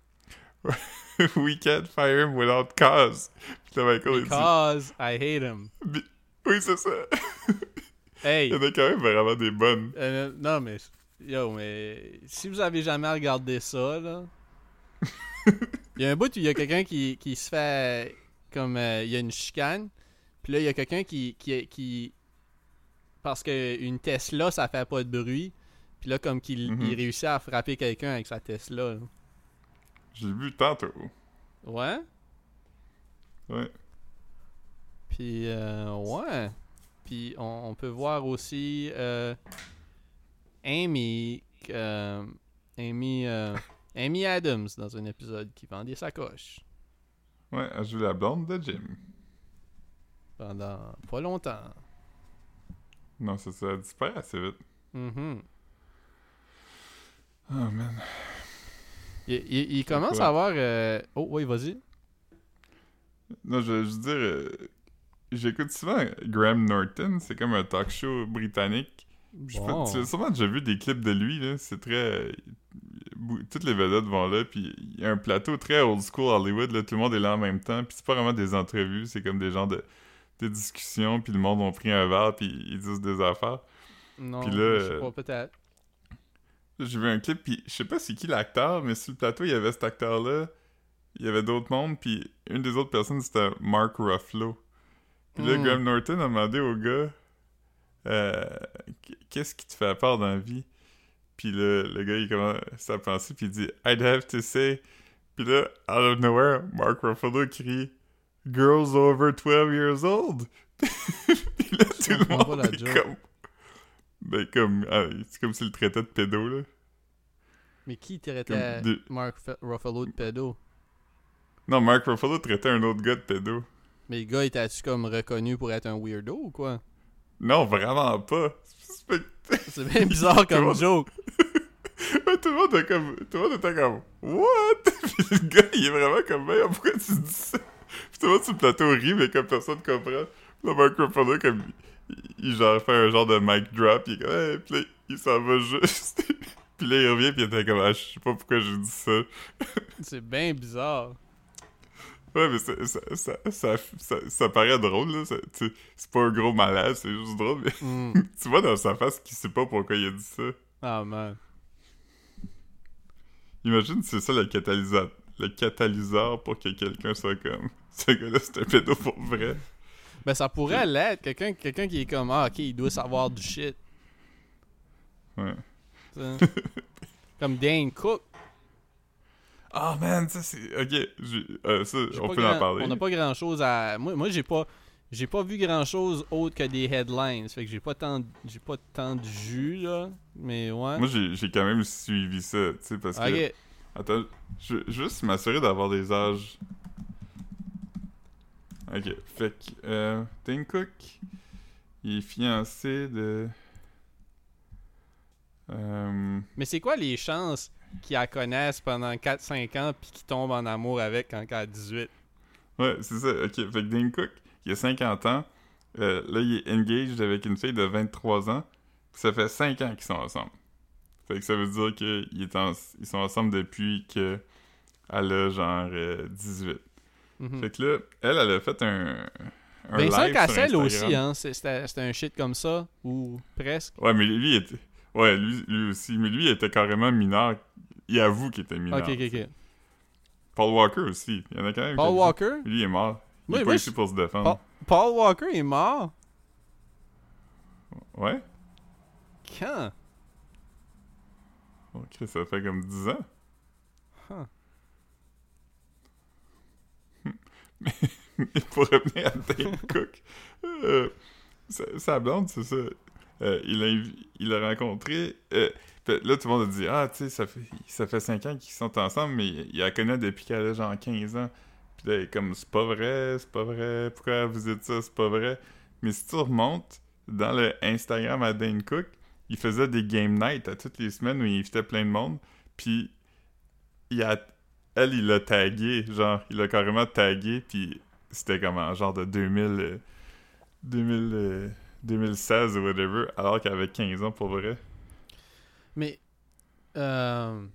We can't fire him without cause. Puis là, Michael, il dit Because I hate him. Oui, c'est ça. Hey! il y en a quand même vraiment des bonnes. Euh, non, mais. Yo, mais. Si vous avez jamais regardé ça, là. Il y a un bout où il y a quelqu'un qui, qui se fait. Comme. euh, il y a une chicane. Puis là, il y a quelqu'un qui, qui. qui parce que une Tesla, ça fait pas de bruit. Puis là, comme qu'il Mhm. il réussit à frapper quelqu'un avec sa Tesla. J'ai vu tantôt. Ouais? Ouais. Puis, euh, ouais. Puis, on, on peut voir aussi euh, Amy, euh, Amy, Amy Adams dans un épisode qui vend des sacoches Ouais, elle joue la blonde de Jim. pendant pas longtemps. Non, c'est ça, elle disparaît assez vite. Mhm. Oh man. Il, il- il commence quoi? à avoir. euh, Oh, oui, vas-y. Non, je, je veux dire, euh, j'écoute souvent Graham Norton, c'est comme un talk show britannique. Je tu as sûrement déjà vu des clips de lui, là. C'est très. euh, toutes les vedettes vont là, puis il y a un plateau très old school Hollywood, là. Tout le monde est là en même temps, puis c'est pas vraiment des entrevues, c'est comme des gens de. des discussions, puis le monde ont pris un verre, puis ils disent des affaires. Non, Puis là, je sais euh, pas, peut-être. J'ai vu un clip, puis je sais pas c'est qui l'acteur, mais sur le plateau, il y avait cet acteur-là, il y avait d'autres mondes, puis une des autres personnes, c'était Mark Ruffalo. Puis là, Hmm. Graham Norton a demandé au gars euh, Qu'est-ce qui te fait peur dans la vie? Puis là, le gars, il commence à penser, puis il dit I'd have to say. Puis là, out of nowhere, Mark Ruffalo crie Girls over 12 years old? puis là, tout le monde la est comme. Ben, comme. ah, c'est comme s'il le traitait de pédo, là. Mais qui traitait de- Mark Ruffalo de pédo? Non, Mark Ruffalo traitait un autre gars de pédo. Mais le gars, était-tu comme reconnu pour être un weirdo ou quoi? Non, vraiment pas. C'est bien bizarre comme joke. Ouais, tout le monde était comme. Tout le monde était comme. What? Puis le gars, il est vraiment comme. Mais pourquoi tu dis ça? Puis tout le monde sur le plateau rit, mais comme personne comprend. Puis là, Mark Ruffalo, comme. Il, il genre fait un genre de mic drop, il est comme. Hey, puis là, il s'en va juste. puis là, il revient, puis il était comme. Ah, je sais pas pourquoi j'ai dit ça. C'est bien bizarre. Ouais, mais ça, ça, ça, ça, paraît drôle, là. C'est pas un gros malaise, c'est juste drôle, mais Hmm. tu vois dans sa face qu'il sait pas pourquoi il a dit ça. Ah man. Imagine si c'est ça le catalyseur, le catalyseur pour que quelqu'un soit comme ce gars-là c'est un pédo pour vrai. Ben ça pourrait l'être. Quelqu'un quelqu'un qui est comme Ah ok, il doit savoir du shit. Ouais. comme Dane Cook. Ah man, ça c'est. Ok, euh, ça, on peut grand- en parler. On n'a pas grand chose à. Moi, moi j'ai pas. J'ai pas vu grand chose autre que des headlines. Fait que j'ai pas tant j'ai pas tant de jus là. Mais ouais. Moi j'ai quand même suivi ça, tu sais, parce que. Attends, je juste m'assurer d'avoir des âges. Ok, fait que. Euh, Cook, il est fiancé de. Euh, Mais c'est quoi les chances qu'ils la connaissent pendant 4-5 ans puis qu'ils tombent en amour avec quand elle a 18? Ouais, c'est ça. Ok, fait que Dane Cook, il a 50 ans. Euh, là, il est engaged avec une fille de 23 ans. Ça fait 5 ans qu'ils sont ensemble. Fait que ça veut dire qu'ils ils sont ensemble depuis que elle a genre euh, 18. Mhm. Fait que là, elle, elle a fait un, un Vincent Cassel aussi, hein. c'était un shit comme ça, ou presque. Ouais, mais lui, il était... Ouais, lui, lui aussi. Mais lui, il était carrément mineur. Il avoue qu'il était mineur. ok, ok, ok. Paul Walker aussi. Il y en a quand même Paul Walker? Lui, il est mort. Il Oui, est pas je- ici pour se défendre. Paul Walker est mort? Ouais? Quand? Ok, ça fait comme 10 ans. Huh. Mais pour revenir à Dane Cook, euh, sa, sa blonde, c'est ça. Euh, il, a, invi- il a rencontré. euh, là, tout le monde a dit Ah, tu sais, ça fait, ça fait 5 ans qu'ils sont ensemble, mais il la connaît depuis qu'elle a genre 15 ans. Puis là, elle est comme C'est pas vrai, c'est pas vrai, pourquoi vous dites ça, c'est pas vrai? Mais si tu remontes dans le Instagram à Dane Cook, il faisait des game nights à toutes les semaines où il invitait plein de monde. Puis il a, elle, il l'a tagué, genre, il l'a carrément tagué, puis c'était comme en genre de 2000, euh, 2000, euh, 2016 ou whatever, alors qu'elle avait 15 ans pour vrai. Mais. euh,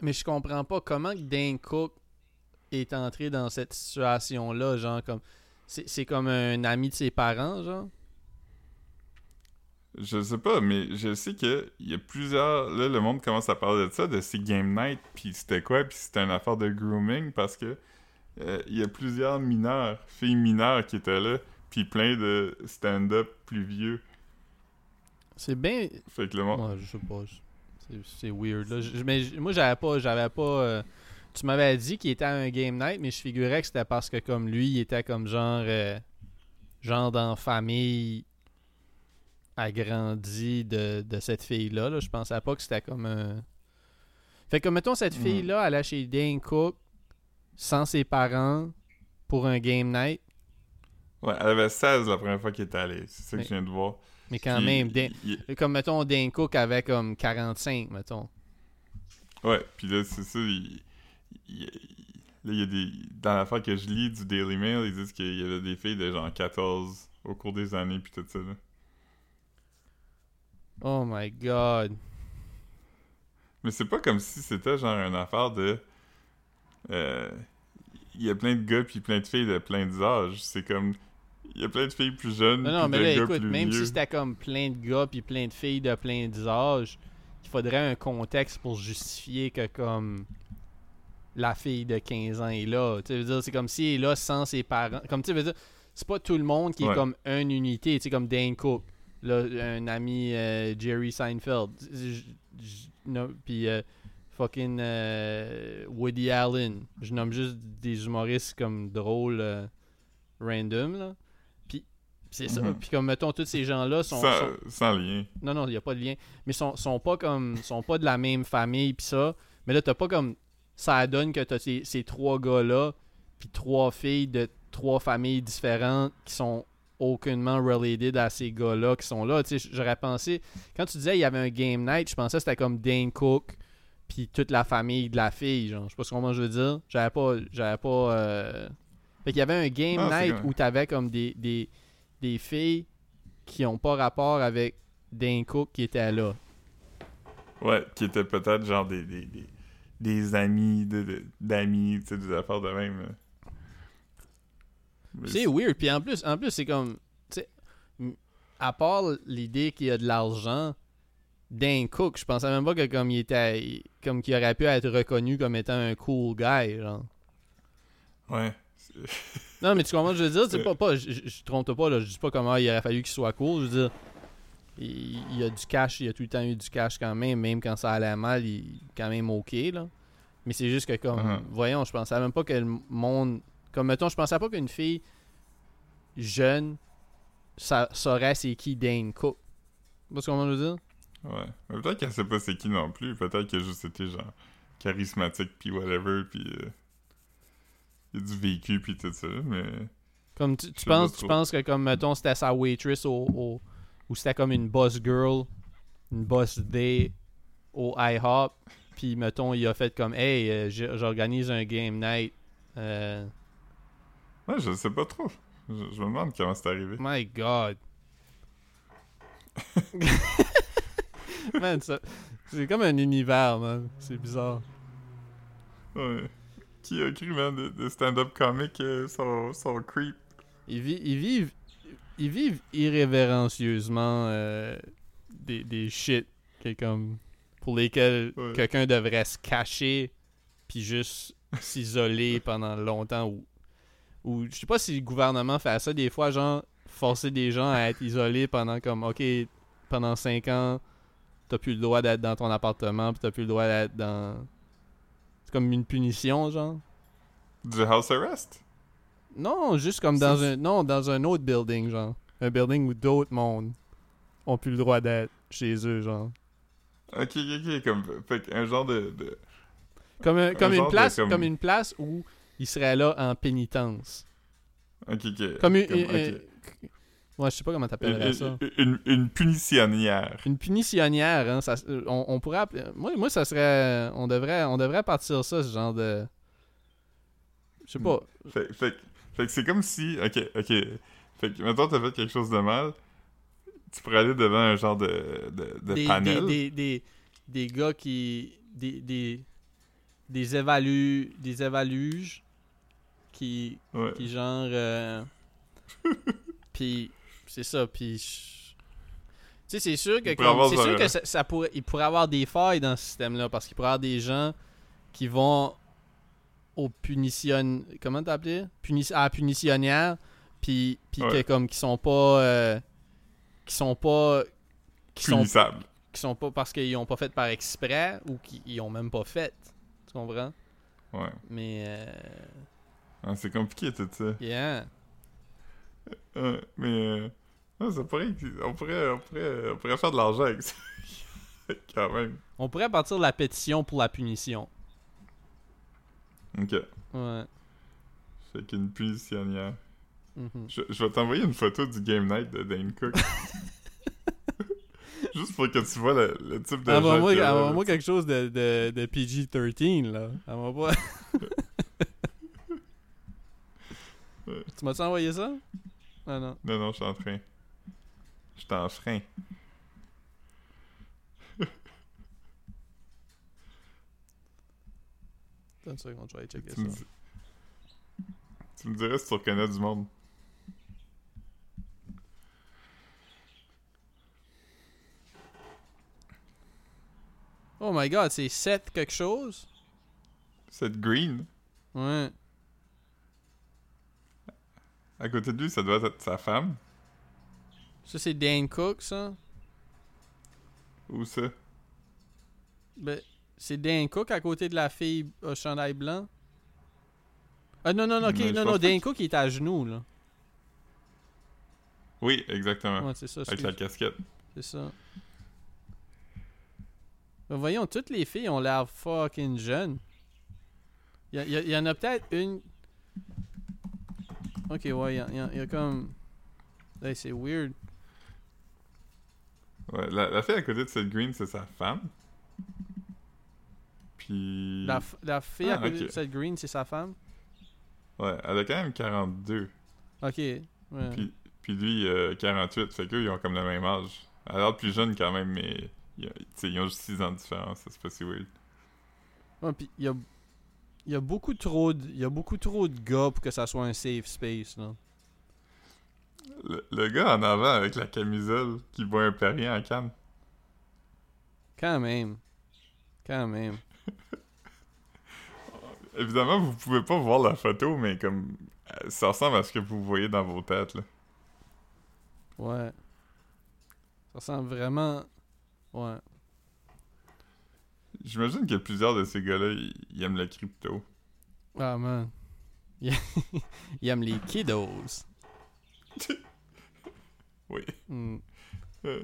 mais je comprends pas comment Dane Cook est entré dans cette situation-là. Genre, comme. C'est comme un ami de ses parents, genre? Je sais pas, mais je sais que il y a plusieurs. Là, le monde commence à parler de ça, de ces game nights, puis c'était quoi, puis c'était une affaire de grooming parce que euh, il y a plusieurs mineurs, filles mineures qui étaient là, puis plein de stand-up plus vieux. C'est bien. Fait que le monde. Ouais, je sais pas. C'est- weird. Là. Je- mais moi, j'avais pas. J'avais pas. euh, tu m'avais dit qu'il était à un game night, mais je figurais que c'était parce que, comme lui, il était comme genre. euh, genre dans famille agrandi de, de cette fille-là. Là. Je pensais pas que c'était comme un. Fait que, mettons, cette fille-là, elle allait chez Dane Cook sans ses parents pour un game night. Ouais, elle avait 16 la première fois qu'elle était allée. C'est ça que Mais- je viens de voir. Mais quand même, Dan- il- comme mettons, Dane Cook avait comme 45, mettons. Ouais, puis là, c'est ça. il- il- là, il y a des. Dans l'affaire que je lis du Daily Mail, ils disent qu'il y avait des filles de genre 14 au cours des années, puis tout ça. Là. Oh my god. Mais c'est pas comme si c'était genre une affaire de. euh, Il y a plein de gars puis plein de filles de plein d'âges. C'est comme. Il y a plein de filles plus jeunes. Non, non, mais là, gars écoute, même vieux. si c'était comme plein de gars puis plein de filles de plein d'âges, il faudrait un contexte pour justifier que comme la fille de 15 ans est là. Tu veux dire, c'est comme si elle est là sans ses parents. Comme tu veux dire, c'est pas tout le monde qui est comme une unité, tu sais, comme Dane Cook, là, un ami euh, Jerry Seinfeld, non, puis euh, fucking euh, Woody Allen. Je nomme juste des humoristes comme drôles, euh, random, là. Puis c'est ça. Mhm. Puis comme, mettons, tous ces gens-là sont... sans, sont- sans lien. non, non, il n'y a pas de lien. Mais sont, sont pas comme. sont pas de la même famille pis ça. Mais là, t'as pas comme. Ça donne que t'as ces, ces trois gars-là, puis trois filles de trois familles différentes qui sont aucunement related à ces gars-là qui sont là. Tu sais, j'aurais pensé. Quand tu disais il y avait un game night, je pensais que c'était comme Dane Cook, puis toute la famille de la fille. Genre, je sais pas comment je veux dire. J'avais pas. J'avais pas. euh, Fait qu'il y avait un game Non, night où t'avais comme des, des, des filles qui ont pas rapport avec Dane Cook qui était là. Ouais, qui étaient peut-être genre des, des, des, des amis de- de- d'amis, tu sais, des affaires de même. Mais C'est weird. Puis en plus, en plus c'est comme. À part l'idée qu'il y a de l'argent, Dane Cook, je pensais même pas que comme il était. Comme qu'il aurait pu être reconnu comme étant un cool guy, genre. Ouais. Non, mais tu comprends ce que je veux dire? C'est pas, pas, je, trompe pas, là. Je dis pas comment il aurait fallu qu'il soit cool. Je veux dire, il, il y a du cash, il y a tout le temps eu du cash quand même, même quand ça allait mal, il est quand même ok, là. Mais c'est juste que, comme, Mhm. voyons, je pensais même pas que le monde. Comme, mettons, je pensais pas qu'une fille jeune sa- saurait c'est qui Dane Cook. Tu vois ce qu'on veut dire? Ouais. Mais peut-être qu'elle sait pas c'est qui non plus. Peut-être qu'elle a juste été genre charismatique puis whatever puis euh, il y a du vécu puis tout ça, mais Comme tu, penses, tu penses que comme mettons c'était sa waitress au, au- ou c'était comme une boss girl, une boss day au IHOP, puis mettons il a fait comme hey euh, j'organise un game night. Euh, ouais, je sais pas trop. Je, je me demande comment c'est arrivé. my God. man, c'est comme un univers, man. C'est bizarre. Ouais. Qui a cru, man, de, de stand-up comic euh, son, son creep? Ils, vi- ils vivent ils vivent irrévérencieusement euh, des, des shit que comme pour lesquels Ouais. quelqu'un devrait se cacher puis juste s'isoler pendant longtemps ou ou je sais pas si le gouvernement fait ça des fois genre forcer des gens à être isolés pendant comme OK pendant 5 ans t'as plus le droit d'être dans ton appartement puis t'as plus le droit d'être dans comme une punition genre? Du house arrest? non, juste comme dans un non, dans un autre building genre, un building où d'autres mondes ont plus le droit d'être chez eux genre. Ok, ok, ok. Comme, fait un genre de. de... Comme, un- comme, genre une de- place, comme- comme... une place où il serait là en pénitence. Ok, ok. Comme une. Ouais, je sais pas comment t'appellerais ça. une, une, une punitionnière. Une punitionnière, hein, ça, on, on pourrait appeler- moi, moi, ça serait. On devrait, on devrait partir ça, ce genre de. Je sais pas. Fait, fait, fait que c'est comme si. Ok, ok. Fait que maintenant t'as fait quelque chose de mal, tu pourrais aller devant un genre de, de, de des, panel. des, des, des, des gars qui. Des. Des, des évalues. Des évaluges. Qui. Ouais. Qui genre. euh, puis. C'est ça, puis. je- Tu sais, c'est sûr que. Comme- C'est sûr que ça, ça pourrait. Il pourrait avoir des failles dans ce système-là, parce qu'il pourrait y avoir des gens qui vont au punition. Comment t'appelais Puni... À la punitionnière, puis. Puis Ouais. que, comme, qui sont pas. euh, qui sont pas. Qui sont Punissable. qui sont pas parce qu'ils ont pas fait par exprès ou qu'ils ont même pas fait. Tu comprends? Ouais. Mais euh, Ah, c'est compliqué tout ça. yeah. Ouais, mais. euh, ça pourrait, on, pourrait, on, pourrait, on pourrait faire de l'argent avec ça. Quand même. On pourrait partir de la pétition pour la punition. Ok. Ouais. Fait qu'une punitionnière. Mhm. Je, je vais t'envoyer une photo du game night de Dane Cook. Juste pour que tu vois le, le type de Envoie-moi y a là, envoie-moi quelque chose de, de, de PG-13 là. Envoie pas. Ouais. tu m'as-tu envoyé ça? Ah non. Non, non, je suis en train. Je suis en frein. Attends une seconde, je vais aller checker Tu me, ça. dis- tu me dirais si tu reconnais du monde. Oh my god, c'est 7 quelque chose? Cette green, Ouais. à côté de lui, ça doit être sa femme. Ça c'est Dane Cook ça? Ou ça? Ben, c'est Dan Cook à côté de la fille au chandail blanc. Ah non, non, non, ok, Mais je non, non, pas Dan que- Cook il est à genoux, là. Oui, exactement. Ouais, c'est ça, Avec la casquette. c'est ça. Ben, voyons, toutes les filles ont l'air fucking jeunes. Il y, en a peut-être une... Ok, ouais, il y, y a comme... Hey, c'est weird. Ouais, la, la fille à côté de cette green, c'est sa femme. Puis. La, la fille à Ah, côté de cette green, c'est sa femme? Ouais, elle a quand même 42. Ok, ouais. Puis, puis lui, euh, 48. Fait qu'eux, ils ont comme le même âge. Elle a l'air plus jeune quand même, mais. Ils, ont- ils juste 6 ans de différence. ça, C'est pas si weird. Ouais, puis il y a, y a beaucoup trop de, il y a beaucoup trop de gars pour que ça soit un safe space là. Le, le gars en avant avec la camisole qui boit un Perrier en canne. Quand même. Quand même. Évidemment, vous pouvez pas voir la photo, mais comme. euh, Ça ressemble à ce que vous voyez dans vos têtes, là. Ouais. Ça ressemble vraiment ouais. J'imagine que plusieurs de ces gars-là, ils, ils aiment le crypto. Ah man. Il il aime les kiddos. Oui. Hmm. Euh,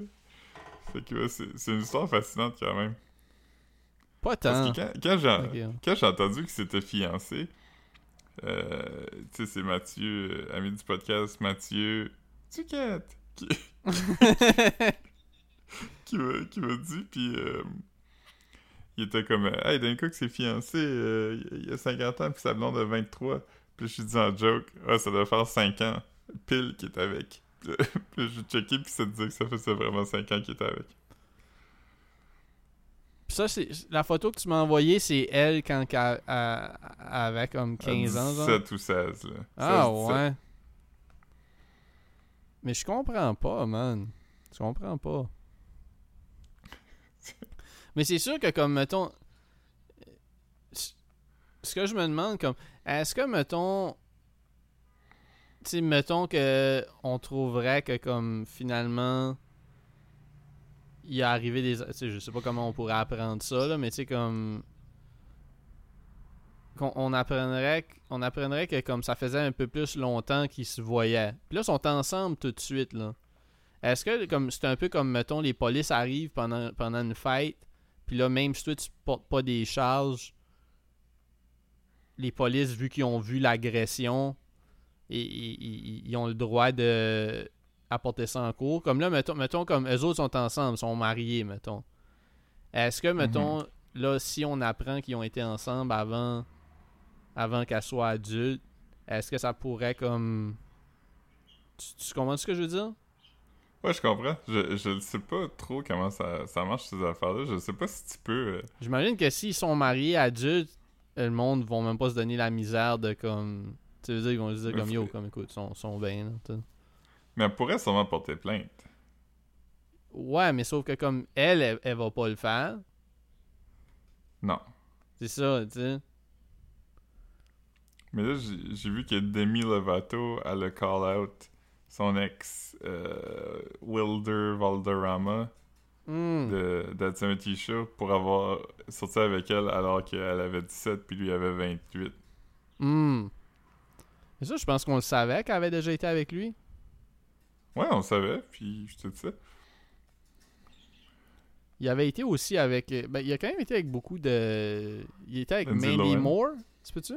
Fait que ouais, c'est c'est une histoire fascinante quand même. Pas Parce tant. que quand, quand j'ai entendu qu'il s'était fiancé, euh, tu sais, c'est Mathieu, euh, ami du podcast, Mathieu Tuquette, qui, qui m'a dit, puis euh, il était comme Hey, Dan Cook s'est fiancé il y a 50 ans, puis sa blonde a 23. Puis je lui dis en joke Ah, ça doit faire 5 ans, pile qui est avec. Puis j'ai checké, puis ça disait que ça faisait vraiment 5 ans qu'il était avec. Puis ça c'est la photo que tu m'as envoyée, c'est elle quand elle, elle- elle avait comme 15 ans genre? 17 ou 16, là. Ah 16, 17. ouais. Mais je comprends pas, man. Je comprends pas. Mais c'est sûr que comme mettons ce que je me demande comme est-ce que mettons sais mettons que on trouverait que comme finalement il est arrivé des tu sais je sais pas comment on pourrait apprendre ça là mais tu sais comme qu'on on apprendrait apprendrait que comme ça faisait un peu plus longtemps qu'ils se voyaient. Puis là ils sont ensemble tout de suite là. Est-ce que comme c'est un peu comme mettons les polices arrivent pendant pendant une fête Puis là, même si toi, tu portes pas des charges, les polices, vu qu'ils ont vu l'agression, ils ils ont le droit de apporter ça en cours. Comme là, mettons, mettons comme eux autres sont ensemble, sont mariés, mettons. Est-ce que, mettons, là, si on apprend qu'ils ont été ensemble avant, avant qu'elle soit adulte, est-ce que ça pourrait comme... Tu, tu comprends ce que je veux dire? Ouais, je comprends. Je, je ne sais pas trop comment ça, ça marche, ces affaires-là. Je sais pas si tu peux... euh, J'imagine que s'ils sont mariés adultes, le monde vont même pas se donner la misère de comme. Tu veux dire, ils vont se dire comme yo, comme écoute, ils sont, sont bien. là. Mais elle pourrait sûrement porter plainte. Ouais, mais sauf que comme elle, elle, elle va pas le faire. Non. C'est ça, tu sais. Mais là, j'ai vu que Demi Lovato, elle a call out son ex euh, Wilder Valderrama Hmm. de That 70 Show pour avoir sorti avec elle alors qu'elle avait 17 puis lui avait 28. Hmm. Mais ça, je pense qu'on le savait qu'elle avait déjà été avec lui. Ouais, on savait, puis je te dis ça. Il avait été aussi avec. euh, Ben, il a quand même été avec beaucoup de. Il était avec Lindsay Mandy Lohan. Moore. Tu peux-tu?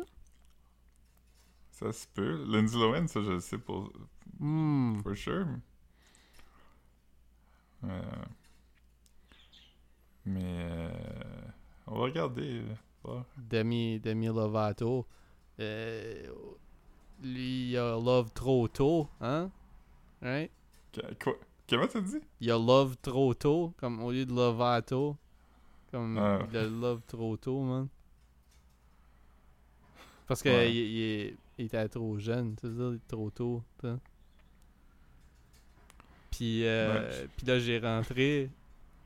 Ça se peut. Lindsay Lohan, ça je le sais pour, Hmm. for sure. Euh, mais euh, on va regarder. euh. Demi, Demi Lovato. Euh, il a Love trop tôt, hein? Right? Qu- Quoi? Comment t'as dit? Il a Love trop tôt, comme au lieu de Lovato. Comme Ah. il a Love trop tôt, man. Parce que Ouais. il, il était trop jeune, tu veux dire, trop tôt. tu sais. Puis, euh, Ouais. puis là, j'ai rentré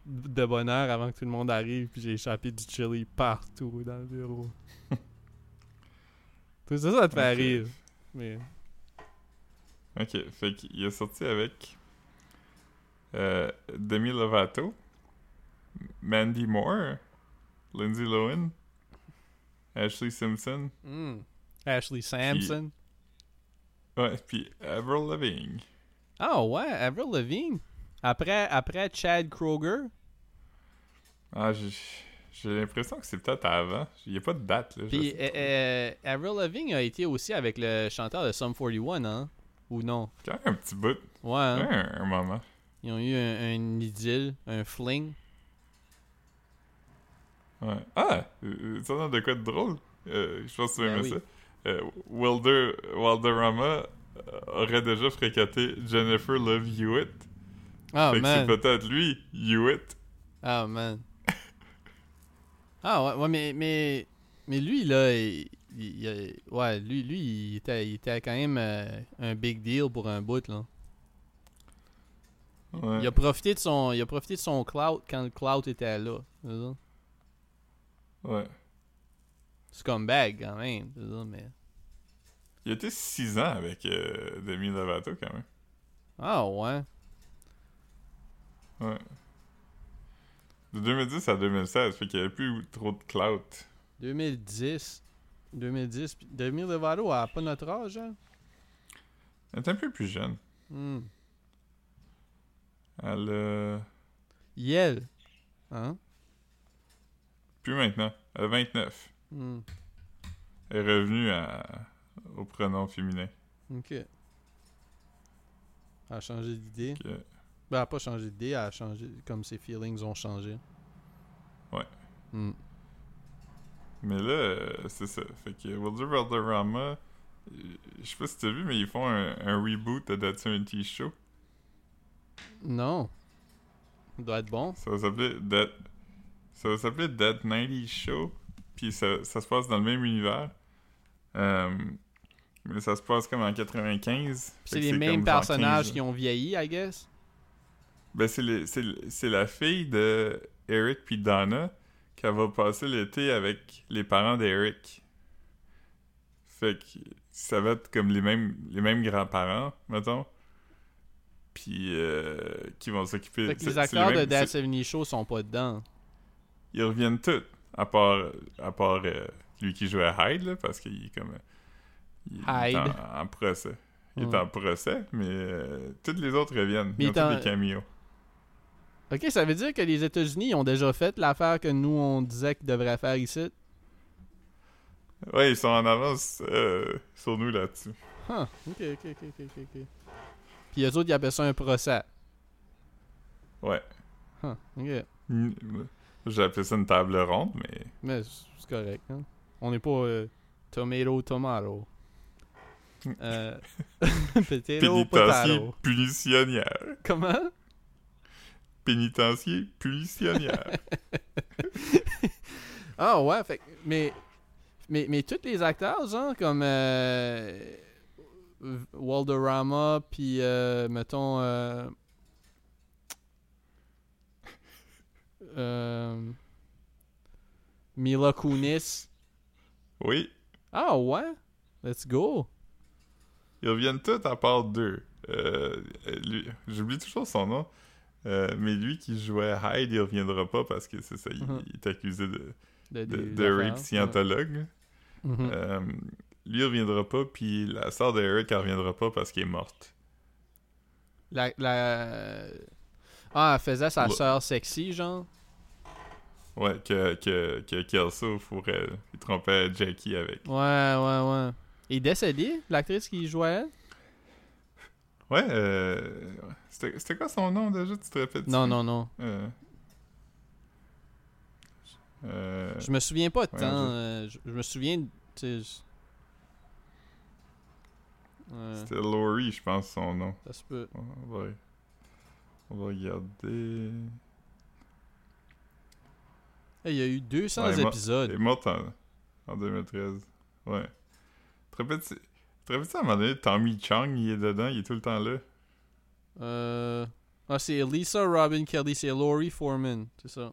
de bonne heure avant que tout le monde arrive, puis j'ai échappé du chili partout dans le bureau. Tout ça, ça te fait Ok. rire. Mais... Ok, fait qu'il est sorti avec euh, Demi Lovato, Mandy Moore, Lindsay Lohan, Ashley Simpson, Hmm. Ashley Sampson. ouais, puis Avril Lavigne. Ah ouais, Avril Lavigne. Après, après Chad Kroger. Ah, j'ai j'ai l'impression que c'est peut-être avant. Il n'y a pas de date, là. Puis euh, euh, Avril Lavigne a été aussi avec le chanteur de Sum 41, hein? Ou non? Quand même un petit bout. Ouais, hein? Un, un moment. Ils ont eu un, un idylle, un fling. Ouais. Ah! euh, Ça donne de quoi de drôle? Euh, je pense que tu Ben oui. ça. Wilder, Walderrama euh, aurait déjà fréquenté Jennifer Love Hewitt. Ah fait que c'est man. peut-être lui, Hewitt. Ah man. Ah ouais, ouais mais, mais, mais lui là, il, ouais, lui, lui il, était, il était quand même euh, un big deal pour un bout là. Ouais. Il a profité de son, il a profité de son clout quand le clout était là. ouais. Scumbag quand même, mais. Il été 6 ans avec euh, Demi Lovato quand même. Ah ouais. Ouais. De 2010 à 2016, fait qu'il n'y avait plus trop de clout. 2010. 2010. puis Demi Lovato a pas notre âge, hein? Elle était un peu plus jeune. Hmm. Elle a... Yel. Hein? Plus maintenant. Elle a 29. Hmm. Elle est revenue à... au pronom féminin. Ok. Elle a changé d'idée. Ben, elle a pas changé d'idée, elle a changé comme ses feelings ont changé. Ouais. Hmm. Mais là, euh, c'est ça. Fait que Wilder Valderrama, euh, je sais pas si t'as vu, mais ils font un, un reboot de That 70 Show. Non. Ça doit être bon. Ça va s'appeler That... Ça va s'appeler That 90 Show. Puis ça, ça se passe dans le même univers. Euh, mais ça se passe comme en 95. C'est les mêmes personnages qui ont vieilli, I guess. Ben, c'est la fille de Eric puis Donna qui va passer l'été avec les parents d'Eric. Fait que ça va être comme les mêmes, les mêmes grands-parents, mettons. Puis euh, qui vont s'occuper... Fait que les acteurs de mêmes- That c'est- 70 Show sont pas dedans. Ils reviennent tous, à part, à part euh, lui qui jouait Hyde, là, parce qu'il est comme... est Hyde. en, en procès. Il est en procès, mais euh, tous les autres reviennent. Ils il ont tous des cameos. Ok, ça veut dire que les États-Unis ont déjà fait l'affaire que nous on disait qu'ils devraient faire ici? Ouais, ils sont en avance euh, sur nous là-dessus. Huh. Ok, ok, ok, ok, ok. Puis eux autres, ils appellent ça un procès. Ouais. Huh. Ok. Appelé ça une table ronde, mais. Mais c'est correct. Hein? On n'est pas euh, tomato, tomato. Euh, potato, potato. punitionnaire. Comment? Pénitencier punitionnaire. Ah ouais, fait mais, mais, mais tous les acteurs, genre, comme euh, Walderama, puis euh, mettons. Euh, euh, Mila Kunis. oui. Ah ouais? Let's go. Ils reviennent tous à part deux. Euh, J'oublie toujours son nom. Euh, mais lui qui jouait Hyde, il reviendra pas parce que c'est ça, il, Mhm. il est accusé de, De, rape scientologue. Mhm. Euh, lui, il reviendra pas, puis la sœur d'Eric, elle reviendra pas parce qu'elle est morte. La, la... Ah, elle faisait sa sœur sexy, genre? Ouais, que, que, que Kelso fourrait, il trompait Jackie avec. Ouais, ouais, ouais. Il est décédé, l'actrice qui jouait elle? Ouais, euh, c'était quoi son nom déjà, tu te rappelles Non, non, non. Euh, euh, Je me souviens pas tant. Ouais, je- euh, je, me souviens. Ouais, C'était Laurie, je pense, son nom. ça se peut. On va, on va regarder. Hey, il y a eu 200 Ouais, épisodes. Elle est morte en, en 2013. Ouais. Te rappelles-tu te rappelles-tu à un moment donné, Tommy Chong, il est dedans, il est tout le temps là? Euh... Ah, c'est Lisa Robin Kelly, c'est Laurie Foreman, c'est ça.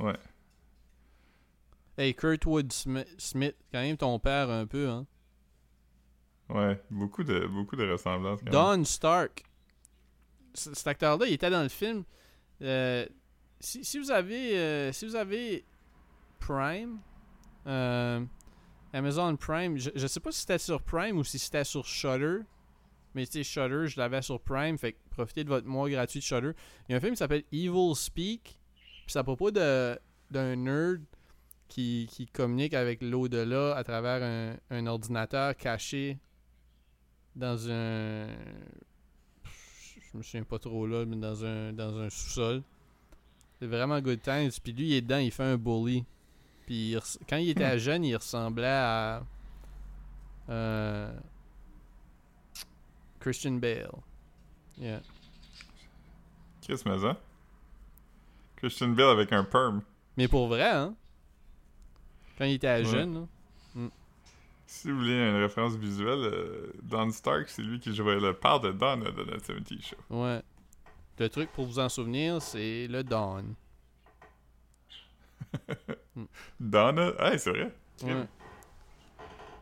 Ouais. Hey, Kurtwood Smi- Smith, quand même ton père un peu, hein. Ouais, beaucoup de, beaucoup de ressemblances. quand même. Don Stark. C- Cet acteur-là, il était dans le film. Euh, si, si vous avez, euh, si vous avez Prime, euh, Amazon Prime, je, sais pas si c'était sur Prime ou si c'était sur Shutter. Mais tu sais, Shutter, je l'avais sur Prime, fait que profitez de votre mois gratuit de Shutter. Il y a un film qui s'appelle Evil Speak. Puis c'est à propos d'un nerd qui, qui communique avec l'au-delà à travers un, un ordinateur caché dans un. Je me souviens pas trop là, mais dans un, dans un sous-sol. C'est vraiment good times. Puis lui, il est dedans, il fait un bully. Puis il res- quand il était jeune, il ressemblait à. euh, Christian Bale. Yeah. Chris Mazan. Christian Bale avec un perm. Mais pour vrai, hein? Quand il était Ouais. jeune, là. Si vous voulez une référence visuelle, euh, Don Stark, c'est lui qui jouait le père de de la 70 Show. Ouais. Le truc pour vous en souvenir, c'est le Dawn. Donna? Ah, c'est vrai. Ouais.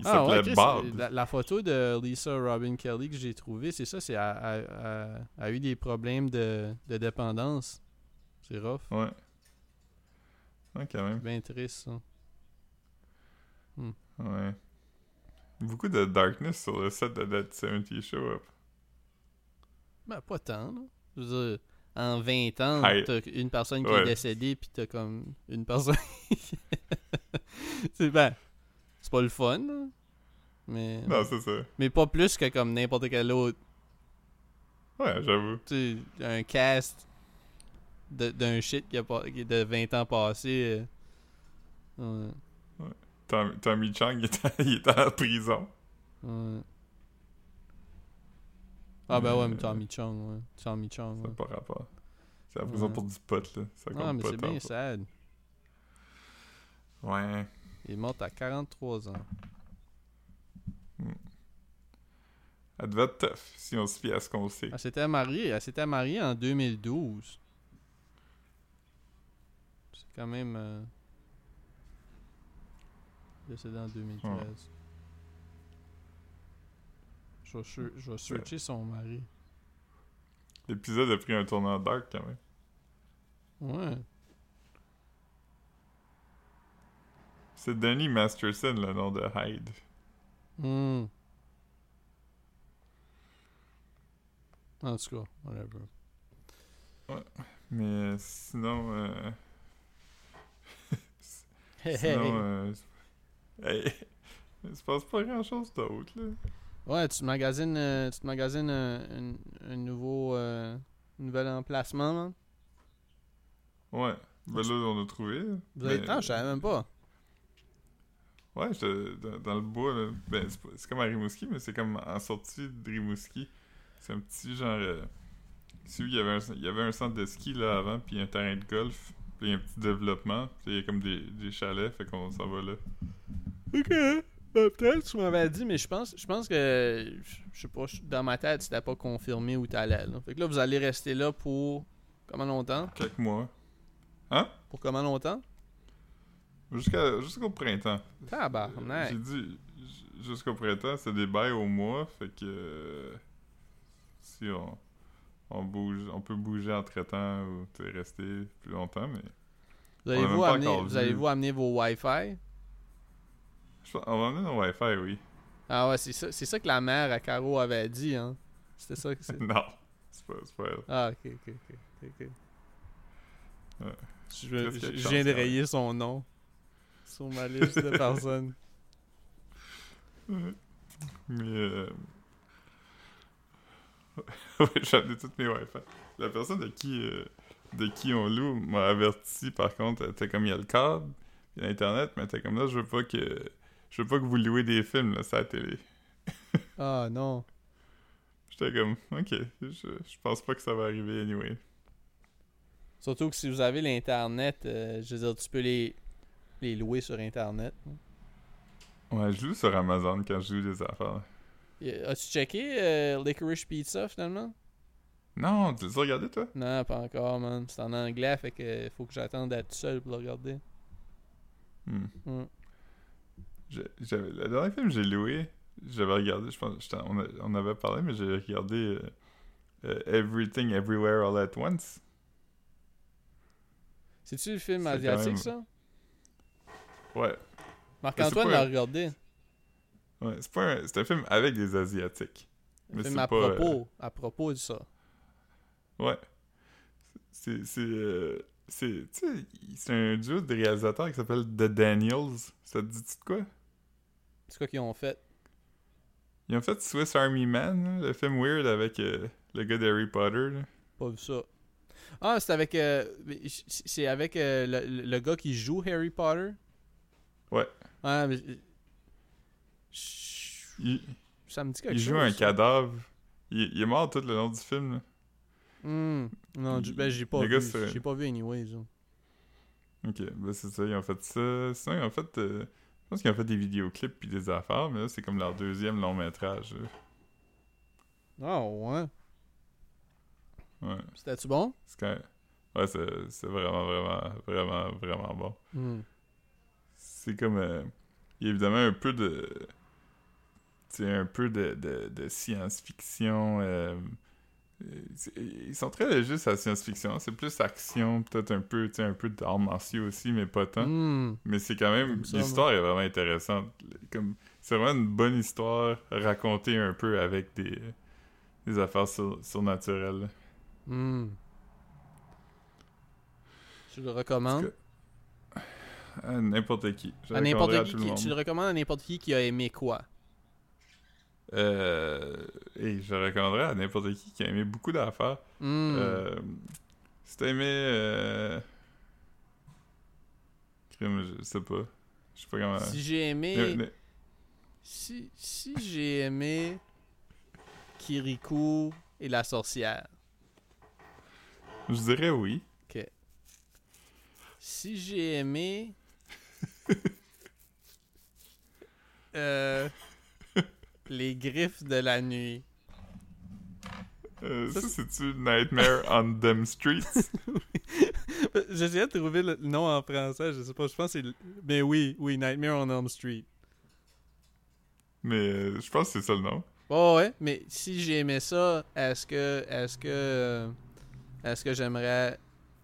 Il Ah ouais, s'appelait Chris, Bob. la, la photo de Lisa Robin Kelly que j'ai trouvée, c'est ça, c'est a, a- eu des problèmes de, de dépendance. C'est rough. Ouais. Ouais, quand même. Bien triste, ça. Ouais. Beaucoup de darkness sur le set de That 70 Show Up. Ben, pas tant, là. Je veux dire, en 20 ans, t'as une personne qui Ouais. est décédée, puis t'as comme une personne. c'est ben, c'est pas le fun, là. Mais, Non, c'est ça. mais pas plus que comme n'importe quel autre. Ouais, j'avoue. Tu un cast d'un shit qui a pas, qui est de 20 ans passés. euh, ouais. Tom- Tommy Chang, il était, il était en prison. Ouais. Ah ben ouais, mais Euh, Tommy Chung, ouais. Tommy Chung, Ça n'a ouais. pas rapport. C'est la prison Ouais. pour du pot, là. Ça compte Ah, mais c'est bien sad. Ouais. Il est mort à 43 ans. Elle devait être tough, si on se fie à ce qu'on sait. Elle s'était mariée, elle s'était mariée en 2012. C'est quand même... Euh... Décédée en 2013. Je vais, sur- je vais searcher son mari. L'épisode a pris un tournant dark, quand même. Ouais. C'est Danny Masterson, le nom de Hyde. Hmm. En tout cas, whatever. Mais sinon, euh, sinon, hey. euh, hey, il se passe pas grand chose d'autre, là. Ouais, tu te magasines, euh, tu te magasines un, un- un nouveau, euh, nouvel emplacement, man. Ouais. Ben là, on a trouvé. Vous avez Mais- le temps, je savais même pas. Ouais, dans, dans le bois, là. Ben, c'est comme à Rimouski, mais c'est comme en sortie de Rimouski. C'est un petit genre. Euh, il y avait un, il y avait un centre de ski là avant, puis un terrain de golf, puis un petit développement, puis il y a comme des, des chalets, fait qu'on s'en va là. Ok. Peut-être tu m'avais dit, mais je pense, je pense que, je sais pas, dans ma tête, c'était pas confirmé où t'allais. Là. Fait que là, vous allez rester là pour comment longtemps? Quelques mois. Pour comment longtemps? Jusqu'à, jusqu'au printemps. Tabarnak. J'ai dit jusqu'au printemps, c'est des bails au mois, fait que euh, si on, on bouge, on peut bouger entre temps ou rester plus longtemps, mais Vous allez-vous amener, vous vu. allez-vous amener vos Wi-Fi? On va emmener nos Wi-Fi, oui. Ah ouais, c'est ça, c'est ça que la mère à Caro avait dit, hein. C'était ça que c'est. non, c'est pas, c'est pas elle. Ah, ok, ok, ok. Ouais. Je, viens- je de viens rayer son nom sur ma liste de personnes. Ouais. Mais euh... ouais, j'ai amené toutes mes Wi-Fi. La personne de qui euh, de qui on loue m'a averti par contre, elle était comme il y a le câble, il y a internet, mais elle était comme là, je veux pas que je veux pas que vous louez des films là, sur la télé. Ah non. J'étais comme OK, je, je pense pas que ça va arriver anyway. Surtout que si vous avez l'Internet, euh, je veux dire, tu peux les, les louer sur Internet. Ouais, je loue sur Amazon quand je loue des affaires. As-tu checké euh, Licorice Pizza finalement? Non, tu l'as regardé toi? Non, pas encore, man. C'est en anglais, fait que faut que j'attende d'être tout seul pour le regarder. Hmm. Hmm. J'avais- le dernier film que j'ai loué, j'avais regardé, je pense, on, a- on avait parlé, mais j'ai regardé euh, euh, Everything Everywhere All At Once. C'est-tu le film asiatique, même- ça? Ouais, Marc-Antoine l'a un- regardé. ouais c'est pas un, c'est un film avec des Asiatiques. Un Mais film à pas, euh, propos, à propos de ça. Ouais. C'est, c'est, euh, c'est, un duo de réalisateurs qui s'appelle The Daniels. Ça te dit de quoi? C'est quoi qu'ils ont fait? Ils ont fait Swiss Army Man, là, le film weird avec euh, le gars d'Harry Potter. là. Pas vu ça. Ah, c'est avec. euh, c'est avec euh, le, le gars qui joue Harry Potter? Ouais. Ouais, mais. Il, Ça me dit quelque il chose. joue un ça. cadavre. Il, il est mort tout le long du film. là. Hmm. Non, Il- ben j'ai pas vu. J'ai pas vu anyways. là. Ok, ben c'est ça, ils ont fait ça. Sinon, ils ont fait. euh, pense qu'ils ont fait des vidéoclips puis des affaires, mais là, c'est comme leur deuxième long métrage. Ah ouais. Ouais, C'était-tu bon? quand Ouais, c'est c'est vraiment, vraiment, vraiment, vraiment bon. Hmm. C'est comme. euh, il y a évidemment un peu de. Tu sais, un peu de, de, de science-fiction. euh, ils sont très légers sur la science-fiction. C'est plus action, peut-être un peu, tu sais, un peu d'arts martiaux aussi, mais pas tant. Hmm. Mais c'est quand même. L'histoire est vraiment intéressante. Comme, c'est vraiment une bonne histoire racontée un peu avec des, des affaires sur- surnaturelles. Hmm. Tu le recommandes? À n'importe qui. Je À n'importe à qui, tu le recommandes à n'importe qui qui a aimé quoi? Euh, et je recommanderais à n'importe qui qui a aimé beaucoup d'affaires. Hmm. Euh, si t'as aimé. Euh... crime, je sais pas. Je sais pas comment. si j'ai aimé. Si, si j'ai aimé Kirikou et la sorcière. Je dirais oui. Si j'ai aimé. euh, les griffes de la nuit. Euh, Ça, ça, c'est-tu Nightmare on Them Streets? J'essayais de trouver le nom en français, je sais pas, je pense que c'est. Mais oui, oui, Nightmare on Elm Street. Mais euh, je pense que c'est ça le nom. Oh ouais, mais si j'ai aimé ça, est-ce que. Est-ce que. euh, Est-ce que j'aimerais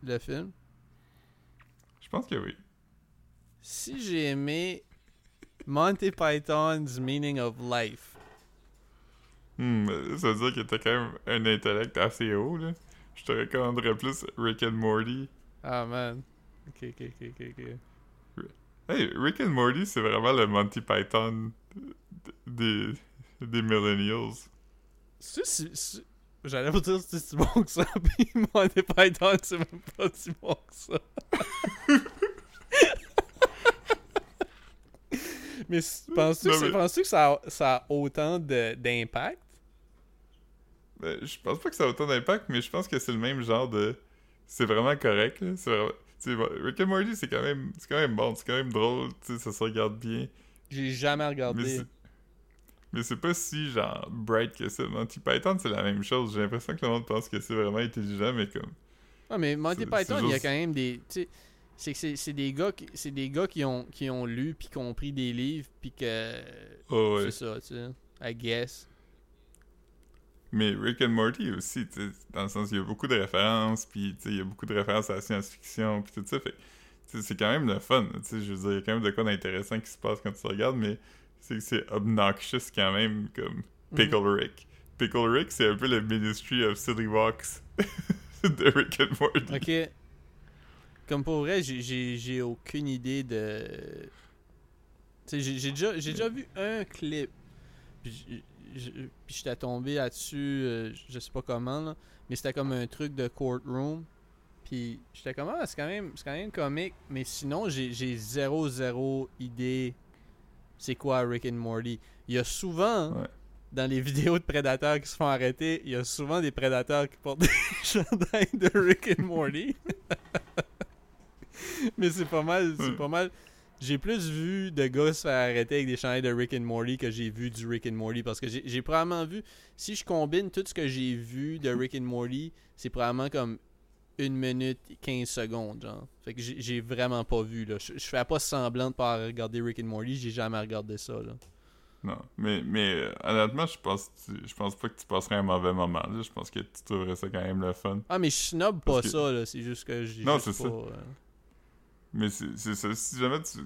le film? Je pense que oui. Si j'ai aimé Monty Python's Meaning of Life. Hmm, ça veut dire que t'as quand même un intellect assez haut, là. je te recommanderais plus Rick and Morty. Ah, man. Ok, ok, ok, ok. ok. Hey, Rick and Morty, c'est vraiment le Monty Python des, des millennials. C'est J'allais vous dire si c'est si bon que ça, pis Monty Python, c'est même pas si bon que ça. Mais penses-tu que, mais- penses-tu que ça, a, ça a autant d'impact? Ben, je pense pas que ça a autant d'impact, mais je pense que c'est le même genre de. C'est vraiment correct, là. C'est vraiment. Rick and Morty, c'est quand même. C'est quand même bon, c'est quand même drôle, tu sais, ça se regarde bien. J'ai jamais Mais regardé. c'est. Mais c'est pas si, genre, bright que ça. Monty Python, c'est la même chose. J'ai l'impression que le monde pense que c'est vraiment intelligent, mais comme. Ah, mais Monty C'est- Python, il y a quand même des. C'est que c'est- c'est des gars qui c'est des gars qui ont qui ont lu puis qui ont pris des livres puis que Oh, ouais. c'est ça, tu sais. I guess. Mais Rick and Morty aussi, tu sais, dans le sens, il y a beaucoup de références, puis tu sais, il y a beaucoup de références à la science-fiction, puis tout ça, fait c'est quand même le fun, tu sais, je veux dire, il y a quand même de quoi d'intéressant qui se passe quand tu regardes, mais c'est c'est obnoxious quand même, comme Pickle Rick. Pickle Rick, c'est un peu le Ministry of Silly Walks de Rick and Morty. Ok. Comme pour vrai, j'ai- aucune idée de. Tu sais, j'ai j'ai déjà, j'ai déjà vu un clip. Puis j'- j'- puis j'étais tombé là-dessus, euh, je sais pas comment, là. Mais c'était comme un truc de courtroom. Puis j'étais comme, ah, c'est quand, même- quand même comique. Mais sinon, j'ai j'ai zéro, zéro idée c'est quoi Rick and Morty. Il y a souvent, Ouais. dans les vidéos de prédateurs qui se font arrêter, il y a souvent des prédateurs qui portent des chandails de Rick and Morty. Mais c'est pas mal, c'est Ouais. pas mal. J'ai plus vu de gars se faire arrêter avec des chandails de Rick and Morty que j'ai vu du Rick and Morty parce que j'ai probablement vu si je combine tout ce que j'ai vu de Rick and Morty, c'est probablement comme une minute 15 secondes genre. Fait que j'ai vraiment pas vu là. Je je fais pas semblant de pas regarder Rick and Morty, j'ai jamais regardé ça là. Non, mais, mais euh, honnêtement, je pense, je pense pas que tu passerais un mauvais moment, là. Je pense que tu trouverais ça quand même le fun. Ah mais je snob pas que- ça là, c'est juste que j'ai Non, c'est pas, ça. euh, Mais c'est ça, si jamais tu...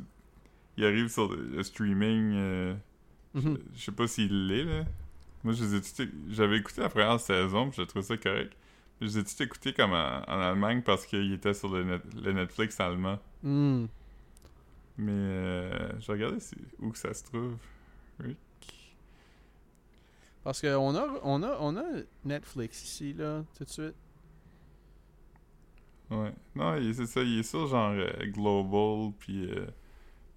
Il arrive sur le, streaming... euh, mhm. Je sais pas s'il l'est, là. Moi, je les J'avais écouté la première saison, puis j'ai trouvé ça correct. Je les ai tous écoutés comme en, en Allemagne parce qu'il était sur le, net- le Netflix allemand. Hmm. Mais euh, je regardais si- où que ça se trouve. Rick. Parce que on a on a on a Netflix ici là tout de suite. Ouais. Non, c'est ça, il est sur genre euh, Global, puis euh,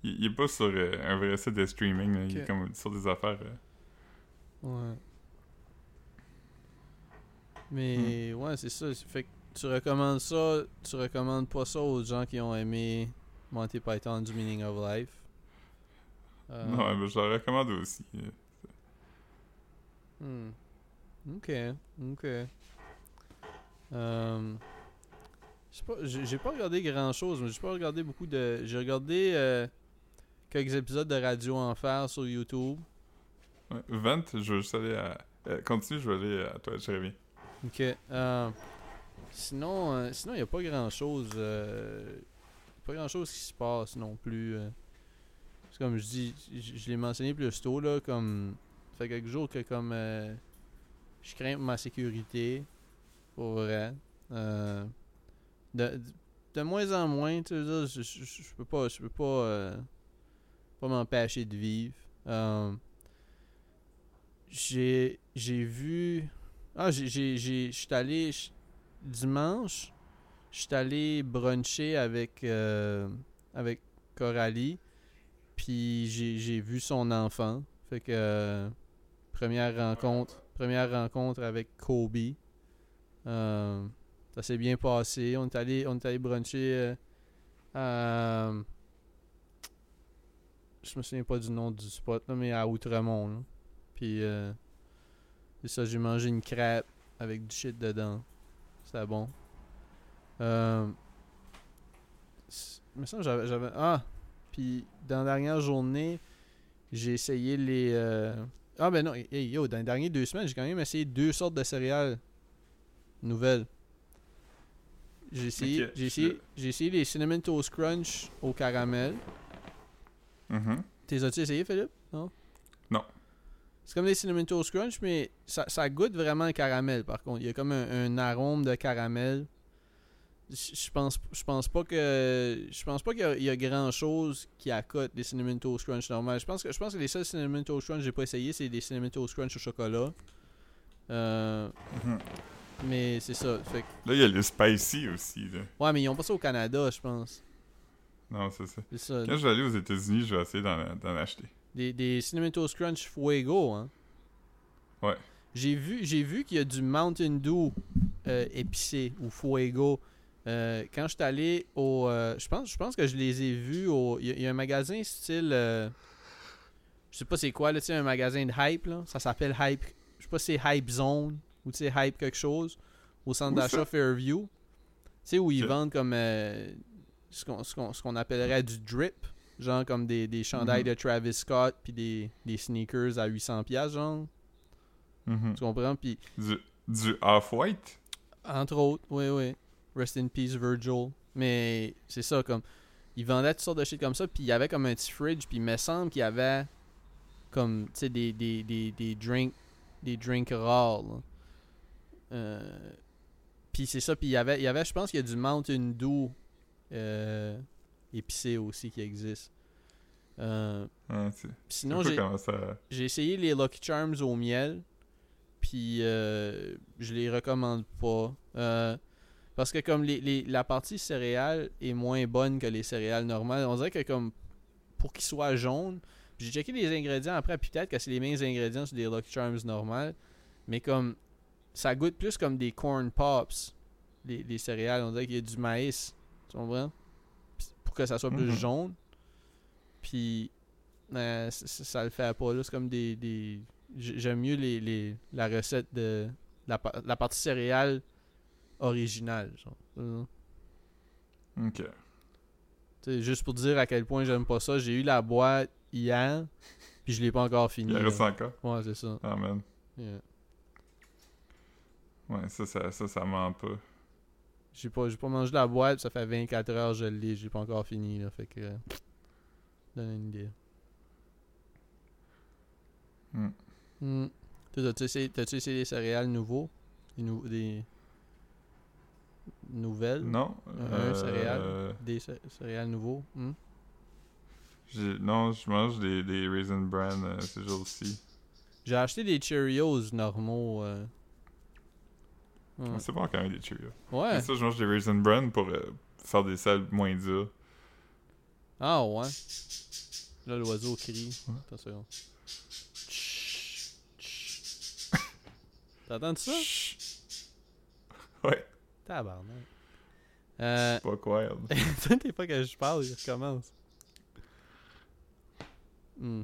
il, il est pas sur euh, un vrai site de streaming, là. il est comme sur des affaires. Ouais. Mais ouais, c'est ça. Fait que tu recommandes ça, tu recommandes pas ça aux gens qui ont aimé Monty Python du Meaning of Life? Non, mais je le recommande aussi. hmm. Ok, ok. Euh, pas, j'ai j'ai pas regardé grand chose, mais j'ai pas regardé beaucoup de. J'ai regardé euh, quelques épisodes de Radio Enfer sur YouTube. Ouais. Vent, je veux juste aller à. euh, continue, je vais aller à toi, reviens. Ok. euh, sinon, euh, sinon il n'y a pas grand chose. pas grand chose qui se passe non plus. C'est comme je dis, je, je l'ai mentionné plus tôt là, comme ça fait quelques jours que comme euh, je crains pour ma sécurité, pour vrai. Euh, de, moins en moins, tu sais, je, je, je- peux pas, je peux pas, euh, pas m'empêcher de vivre. Euh, j'ai, vu, ah, j'ai, j'ai, allé dimanche, je allé bruncher avec, euh, avec Coralie, puis j'ai, vu son enfant. Fait que première rencontre, première rencontre avec Kobe. Euh, ça s'est bien passé. On est allé, on est allé bruncher euh, à, je me souviens pas du nom du spot là, mais à Outremont. là. Puis euh, c'est ça, j'ai mangé une crêpe avec du shit dedans. C'était bon. Euh, semble que j'avais, Ah! Puis dans la dernière journée, j'ai essayé les. euh, Ah ben non, hey, yo, dans les dernières deux semaines, j'ai quand même essayé deux sortes de céréales nouvelles. J'ai essayé, j'ai essayé, j'ai essayé les Cinnamon Toast Crunch au caramel. Mhm. T'es as-tu essayé, Philippe? Non? Non. C'est comme des Cinnamon Toast Crunch, mais ça, ça goûte vraiment le caramel, par contre. Il y a comme un, un arôme de caramel. Je pense, je pense pas que je pense pas qu'il y a- il y, a grand chose qui accote des cinnamon toast crunch normales. Je pense que je pense que les seuls cinnamon toast crunch que j'ai pas essayé c'est des cinnamon toast crunch au chocolat. Euh, Mhm. Mais c'est ça. Fait que- Là, il y a le spicy aussi, là. ouais, mais ils ont pas ça au Canada, je pense. Non, c'est ça. Quand je vais aller aux États-Unis, je vais essayer d'en acheter. Des, des Cinnamon Toast Crunch Fuego, hein. Ouais. J'ai vu, j'ai vu qu'il y a du Mountain Dew euh, épicé ou Fuego. Euh, quand je suis allé au. euh, je, pense, je pense que je les ai vus au. Il y, a- il y a un magasin style. je sais pas c'est quoi, là, tu sais, un magasin de hype, là. Ça s'appelle Hype. Je sais pas si c'est Hype Zone ou tu sais, Hype quelque chose. Au centre d'achat? Fairview. Tu sais, où ils vendent comme. euh, ce qu'on appellerait du drip. Genre comme des, des chandails Mhm. de Travis Scott puis des, des sneakers à 800$, piastres, genre. Mhm. Tu comprends? Puis, Du, du Off-White? entre autres, oui, oui. Rest in peace, Virgil. Mais c'est ça, comme. Ils vendaient toutes sortes de shit comme ça, puis il y avait comme un petit fridge, puis il me semble qu'il y avait comme, tu sais, des, des, des, des drinks, des drinks rares, là. Euh, puis c'est ça, puis il y avait, il y avait je pense qu'il y a du Mountain Dew euh, épicé aussi qui existe. Euh, c'est- sinon, ça... J'ai essayé les Lucky Charms au miel, puis euh, je les recommande pas. Euh, parce que comme les, les- la partie céréales est moins bonne que les céréales normales, on dirait que comme pour qu'ils soient jaunes, j'ai checké les ingrédients après, puis peut-être que c'est les mêmes ingrédients sur des Lucky Charms normales, mais comme ça goûte plus comme des corn pops, les, les céréales, on dirait qu'il y a du maïs, tu comprends? Pour que ça soit plus Mhm. jaune. Puis euh, ça le fait pas c'est comme des, des... j'aime mieux les, les la recette de la, la partie céréale originale genre. Ok. tu sais, juste pour dire à quel point j'aime pas ça j'ai eu la boîte hier puis je l'ai pas encore fini Il reste encore? ouais c'est ça Ah, man. Yeah. Ouais, ça, ça, ça, ça ment pas. j'ai pas j'ai pas mangé la boîte ça fait 24 heures que je l'ai j'ai pas encore fini là fait que euh, donne une idée. Toi, T'as-tu essayé, essayé des céréales nouveaux? Des, nou- des nouvelles? Non. Un euh. Des cé- céréales nouveaux? J'ai- Non, je mange des, des Raisin Bran euh, ces jours-ci. J'ai acheté des Cheerios normaux. C'est bon quand même des Cheerios. Ouais. Mais ça, je mange des Raisin Bran pour euh, faire des salles moins dures. Ah ouais. Là, l'oiseau crie. Ouais. T'entends ça? Ouais, Tabarnak. Euh, pas wild. Toutes les fois que je parle, il recommence. Hmm.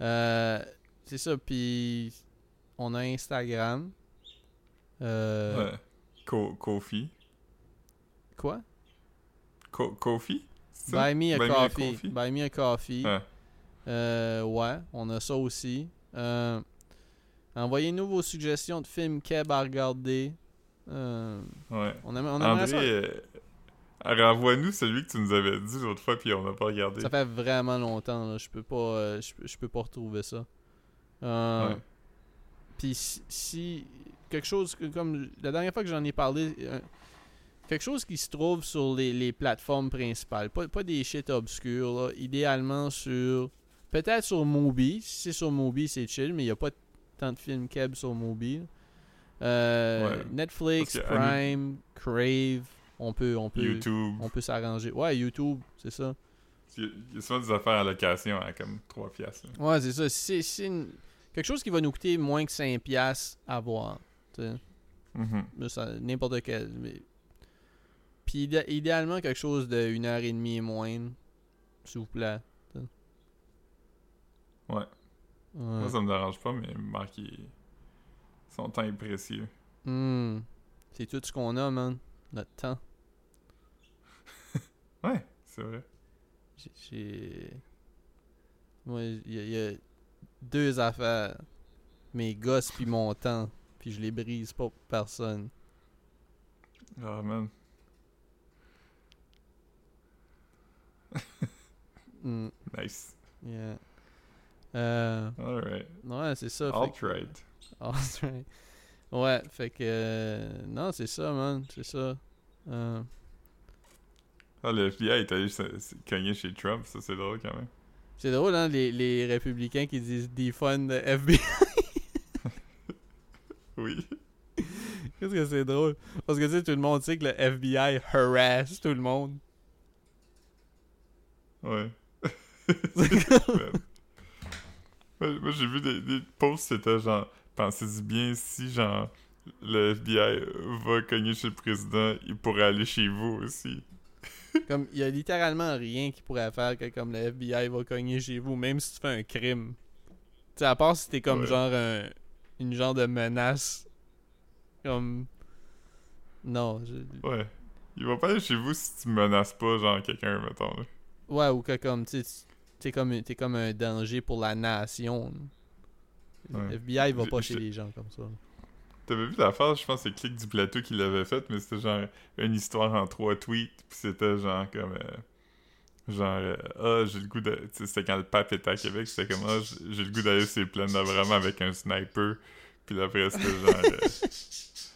Euh, c'est ça, puis on a Instagram. Euh, Ouais. Ko- Kofi. Quoi? Ko- Kofi? Buy me a Buy me a coffee. coffee? Buy me a coffee. Ouais. Euh, ouais, on a ça aussi. Euh, Envoyez-nous vos suggestions de films Keb à regarder. Euh, Ouais. on André, renvoie-nous celui que tu nous avais dit l'autre fois, puis on n'a pas regardé. Ça fait vraiment longtemps, là. Je peux pas, je, peux- je peux pas retrouver ça. Ouais. Puis si, si- quelque chose que- comme la dernière fois que j'en ai parlé, euh, quelque chose qui se trouve sur les, les plateformes principales, pas, pas des shit obscurs, là, idéalement sur peut-être sur Mubi. Si c'est sur Mubi, c'est chill, mais il y a pas tant de films keb sur Mubi. Euh, Ouais. Netflix, Prime, Crave, on peut, on peut, YouTube. on peut s'arranger. Ouais, YouTube, c'est ça. Il y a- souvent des affaires à location à comme 3 piastres. là. Ouais, c'est ça. C'est c'est une- quelque chose qui va nous coûter moins que 5$ piastres à voir. Mais ça- N'importe quel. Mais... Puis idé- idéalement, quelque chose de une heure et demie et moins. S'il vous plaît. Ouais. Ouais. Moi, ça me dérange pas, mais Marc, il- son temps est précieux. Hmm. C'est tout ce qu'on a, man. Notre temps. Ouais, c'est vrai. J'ai-. Moi, il y, y a deux affaires. Mes gosses puis mon temps. Puis je les brise pas pour personne. Ah, man. Hmm. Nice. Yeah. Euh, Alright. ouais, c'est ça. Alt-right. Alt-right. Ouais, fait que. euh, non, c'est ça, man. C'est ça. Euh, Ah, le FBI est allé cogner chez Trump, ça c'est drôle quand même. c'est drôle, hein, les, les républicains qui disent defund the FBI. Oui. Qu'est-ce que c'est drôle? Parce que tu sais, tout le monde sait que le FBI harass tout le monde. Ouais. Moi j'ai vu des, des posts, c'était genre, pensez-y bien si genre le FBI va cogner chez le président, il pourrait aller chez vous aussi. Comme, il y a littéralement rien qui pourrait faire que comme le FBI va cogner chez vous, même si tu fais un crime. Tu sais, à part si t'es comme Ouais. genre un, une genre de menace. Comme. Non. je- Ouais. Il va pas aller chez vous si tu menaces pas genre quelqu'un, mettons. là. Ouais, ou que comme, tu t'es comme, t'es comme un danger pour la nation. Le Ouais. FBI va J'ai- pas chez les gens comme ça. T'avais vu l'affaire, je pense c'est Click du plateau qui l'avait faite, mais c'était genre une histoire en trois tweets, puis c'était genre comme... euh, genre, euh, ah, j'ai le goût de... tu sais, c'était quand le pape était à Québec, c'était comme, ah, j'ai j'ai le goût d'aller sur les plaines d'Abraham avec un sniper, puis là, après, c'était genre... euh,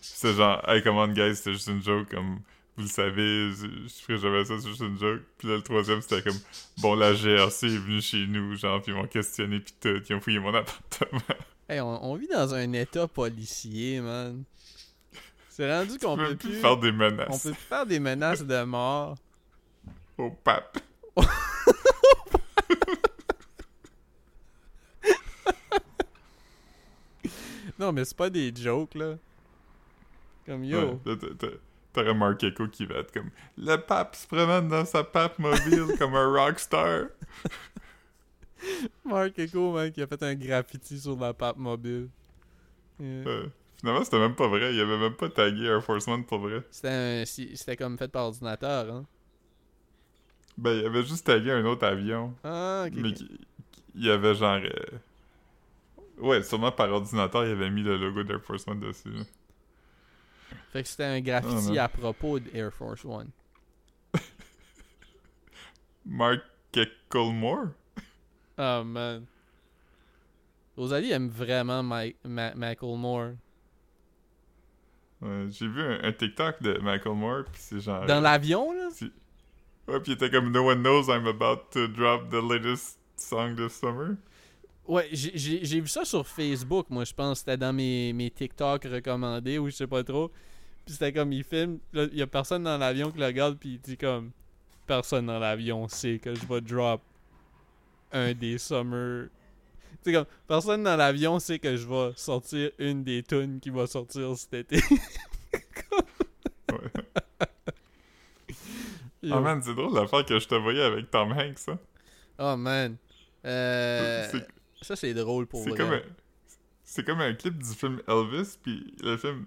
c'était genre, hey, come on, guys, c'était juste une joke, comme... Vous le savez, je je ferai jamais ça, c'est juste une joke. Puis là, le troisième, c'était comme, bon, la GRC est venue chez nous, genre, puis ils m'ont questionné, puis tout, ils ont fouillé mon appartement. Hey, on, on vit dans un état policier, man. C'est rendu qu'on On peut plus. plus faire des On menaces peut plus faire des menaces de mort. au pape. Non, mais c'est pas des jokes, là. Comme yo. Ouais, T'aurais Mark Echo qui va être comme Le pape se promène dans sa pape mobile comme un rockstar. Mark Echo, man, qui a fait un graffiti sur la pape mobile. Yeah. Euh, finalement, c'était même pas vrai. Il avait même pas tagué Air Force One pour vrai. C'était comme fait par ordinateur, hein. Ben, il avait juste tagué un autre avion. Ah, ok. mais il y avait genre. euh, Ouais, sûrement par ordinateur, il avait mis le logo d'Air Force One dessus. là. Fait que c'était un graffiti Ah, à propos d'Air Force One. Mark Ecclemore Oh man. Rosalie aime vraiment Mike, Ma- Macklemore. Ouais, J'ai vu un, un TikTok de Michael Moore, pis c'est genre. Dans euh, l'avion, là? Ouais, pis il était comme No one knows I'm about to drop the latest song this summer. Ouais, j'ai- vu ça sur Facebook, moi, je pense. C'était dans mes, mes TikTok recommandés ou je sais pas trop. Puis c'était comme, il filme, il y a personne dans l'avion qui le regarde, puis il dit comme, personne dans l'avion sait que je vais drop un des summer. Tu comme, personne dans l'avion sait que je vais sortir une des tunes qui va sortir cet été. Ouais. Yo. Ah man, c'est drôle l'affaire que je te voyais avec Tom Hanks, hein. Oh man. Euh, C'est- ça, c'est drôle pour C'est vrai. comme un, c'est comme un clip du film Elvis, puis le film,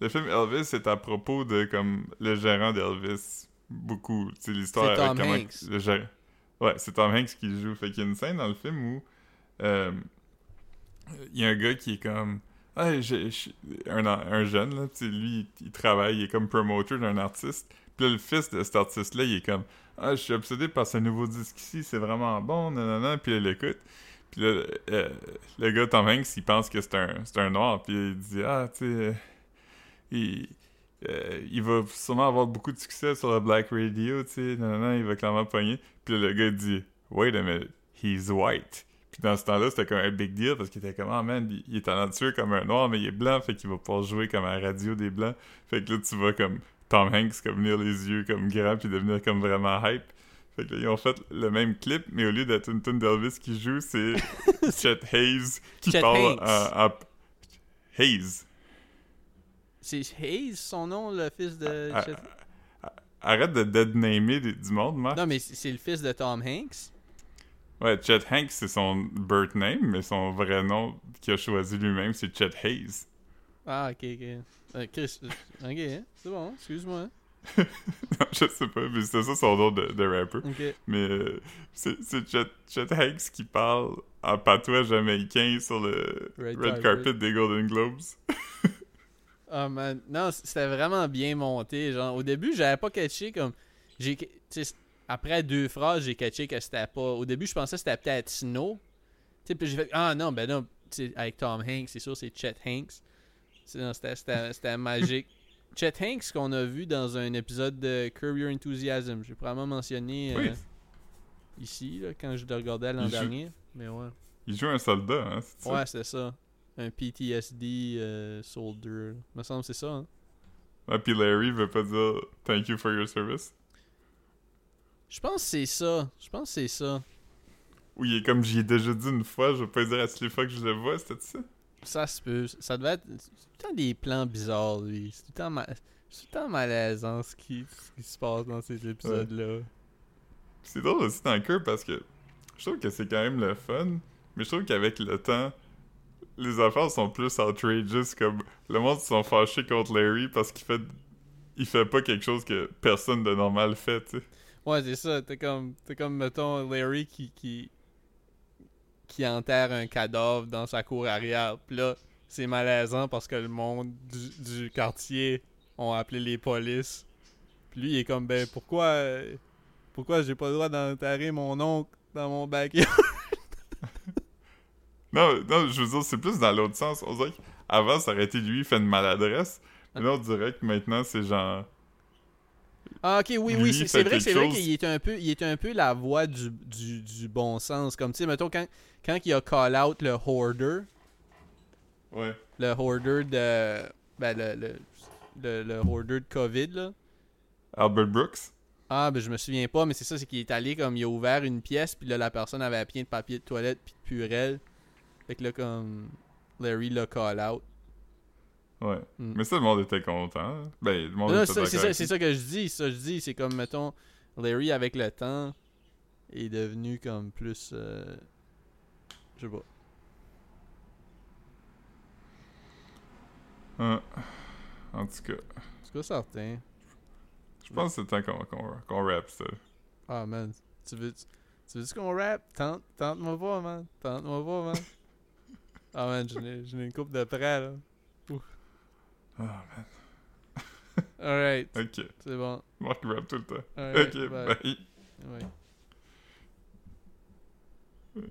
le film Elvis c'est à propos de comme le gérant d'Elvis, beaucoup, sais l'histoire C'est avec Tom comment Hanks. le gérant- ouais c'est Tom Hanks qui joue, fait qu'il y a une scène dans le film où euh, il y a un gars qui est comme ah, un, un jeune là, lui il, il travaille, il est comme promoter d'un artiste, puis le fils de cet artiste là il est comme ah je suis obsédé par ce nouveau disque ici, c'est vraiment bon, nanana, puis il l'écoute. Puis là, euh, le gars Tom Hanks, il pense que c'est un, un noir. Puis il dit Ah, tu sais, euh, il, euh, il va sûrement avoir beaucoup de succès sur la Black Radio, tu sais, non, il va clairement pogner. Puis là, le gars dit Wait a minute, he's white. Puis dans ce temps-là, c'était comme un big deal parce qu'il était comme Ah man, il, est talentueux comme un noir, mais il est blanc, fait qu'il va pouvoir jouer comme à la radio des blancs. Fait que là, tu vois comme Tom Hanks comme venir les yeux comme grands puis devenir comme vraiment hype. Fait que là, ils ont fait le même clip, mais au lieu d'être une tune d'Elvis qui joue, c'est Chet Hayes qui Chet parle Hanks. en, en- Hayes. C'est Hayes, son nom, le fils de... Ah, Arrête de deadnamer du monde, Marc. Non, mais c'est c'est le fils de Tom Hanks. Ouais, Chet Hanks, c'est son birth name, mais son vrai nom qu'il a choisi lui-même, c'est Chet Hayes. Ah, ok, ok. Euh, Chris, ok, hein, c'est bon, excuse-moi. Non, je sais pas, mais c'était ça son nom de, de rapper. Mais euh, c'est Chet, Chet Hanks qui parle en patois jamaïcain sur le Red red, carpet. des Golden Globes. Ah, man. Non, c'était vraiment bien monté. Genre, au début, j'avais pas catché comme. J'ai. Après deux phrases, j'ai catché que c'était pas. Au début, je pensais que c'était peut-être Snow. sais, puis j'ai fait, ah non, ben non, avec Tom Hanks, c'est sûr, c'est Chet Hanks. C'était magique. Chet Hanks qu'on a vu dans un épisode de Curb Your Enthusiasm. J'ai probablement mentionné euh, Oui. ici, là, quand je le regardais l'an Il joue- dernier. Mais ouais. Il joue un soldat, hein, c'est ça? Ouais, c'est ça. Un PTSD euh, soldier. Me semble que c'est ça, hein. Ah, puis Larry veut pas dire thank you for your service. Je pense que c'est ça. Je pense que c'est ça. Ou il est comme j'y ai déjà dit une fois, je vais pas dire à toutes les fois que je le vois, c'était ça? Ça se peut. Ça devait être. C'est tout le temps des plans bizarres, lui. C'est tout le temps, ma- c'est tout le temps malaisant ce qui, ce qui se passe dans ces épisodes-là. C'est drôle aussi dans cœur parce que je trouve que c'est quand même le fun, mais je trouve qu'avec le temps, les affaires sont plus outrageous, comme le monde se sont fâchés contre Larry parce qu'il fait il fait pas quelque chose que personne de normal fait, tu sais. Ouais, c'est ça. T'es comme, t'es comme, mettons, Larry qui, qui, qui enterre un cadavre dans sa cour arrière. Puis là, c'est malaisant parce que le monde du, du quartier ont appelé les polices. Puis lui, il est comme, ben, pourquoi, pourquoi j'ai pas le droit d'enterrer mon oncle dans mon backyard? Non, non, je veux dire, c'est plus dans l'autre sens. On dirait qu'avant, ça aurait été lui, il fait une maladresse. Mais là, on dirait que maintenant, c'est genre. Ah, ok, oui, oui, c'est vrai, c'est vrai qu'il est un peu, il est un peu la voix du, du, du bon sens. Comme, tu sais, mettons, quand, quand il a call out le hoarder, Ouais. le hoarder de. Ben, le, le, le, le hoarder de COVID, là. Albert Brooks? Ah, ben, je me souviens pas, mais c'est ça, c'est qu'il est allé comme. Il a ouvert une pièce, puis là, la personne avait plein de papier de toilette, puis de purelle. Fait que là, comme. Larry l'a call out. Ouais. Mm. Mais ça, le monde était content. Ben, le monde Non, était c'est c'est ça, c'est ça que je dis. Ça, je dis, c'est comme, mettons, Larry, avec le temps, est devenu comme plus. euh, je sais pas. Hein. En tout cas, C'est quoi certain? je pense que c'est temps qu'on qu'on qu'on rappe ça. Ah, man. Tu veux, tu veux qu'on rap? Tente, tente-moi pas, man. Tente-moi pas, man. ah, man, j'en ai, j'en ai une coupe de près, là. Ah, man. Alright, Ok. c'est bon. Marc rappe tout le temps. Alright, ok, bye. bye. Ouais.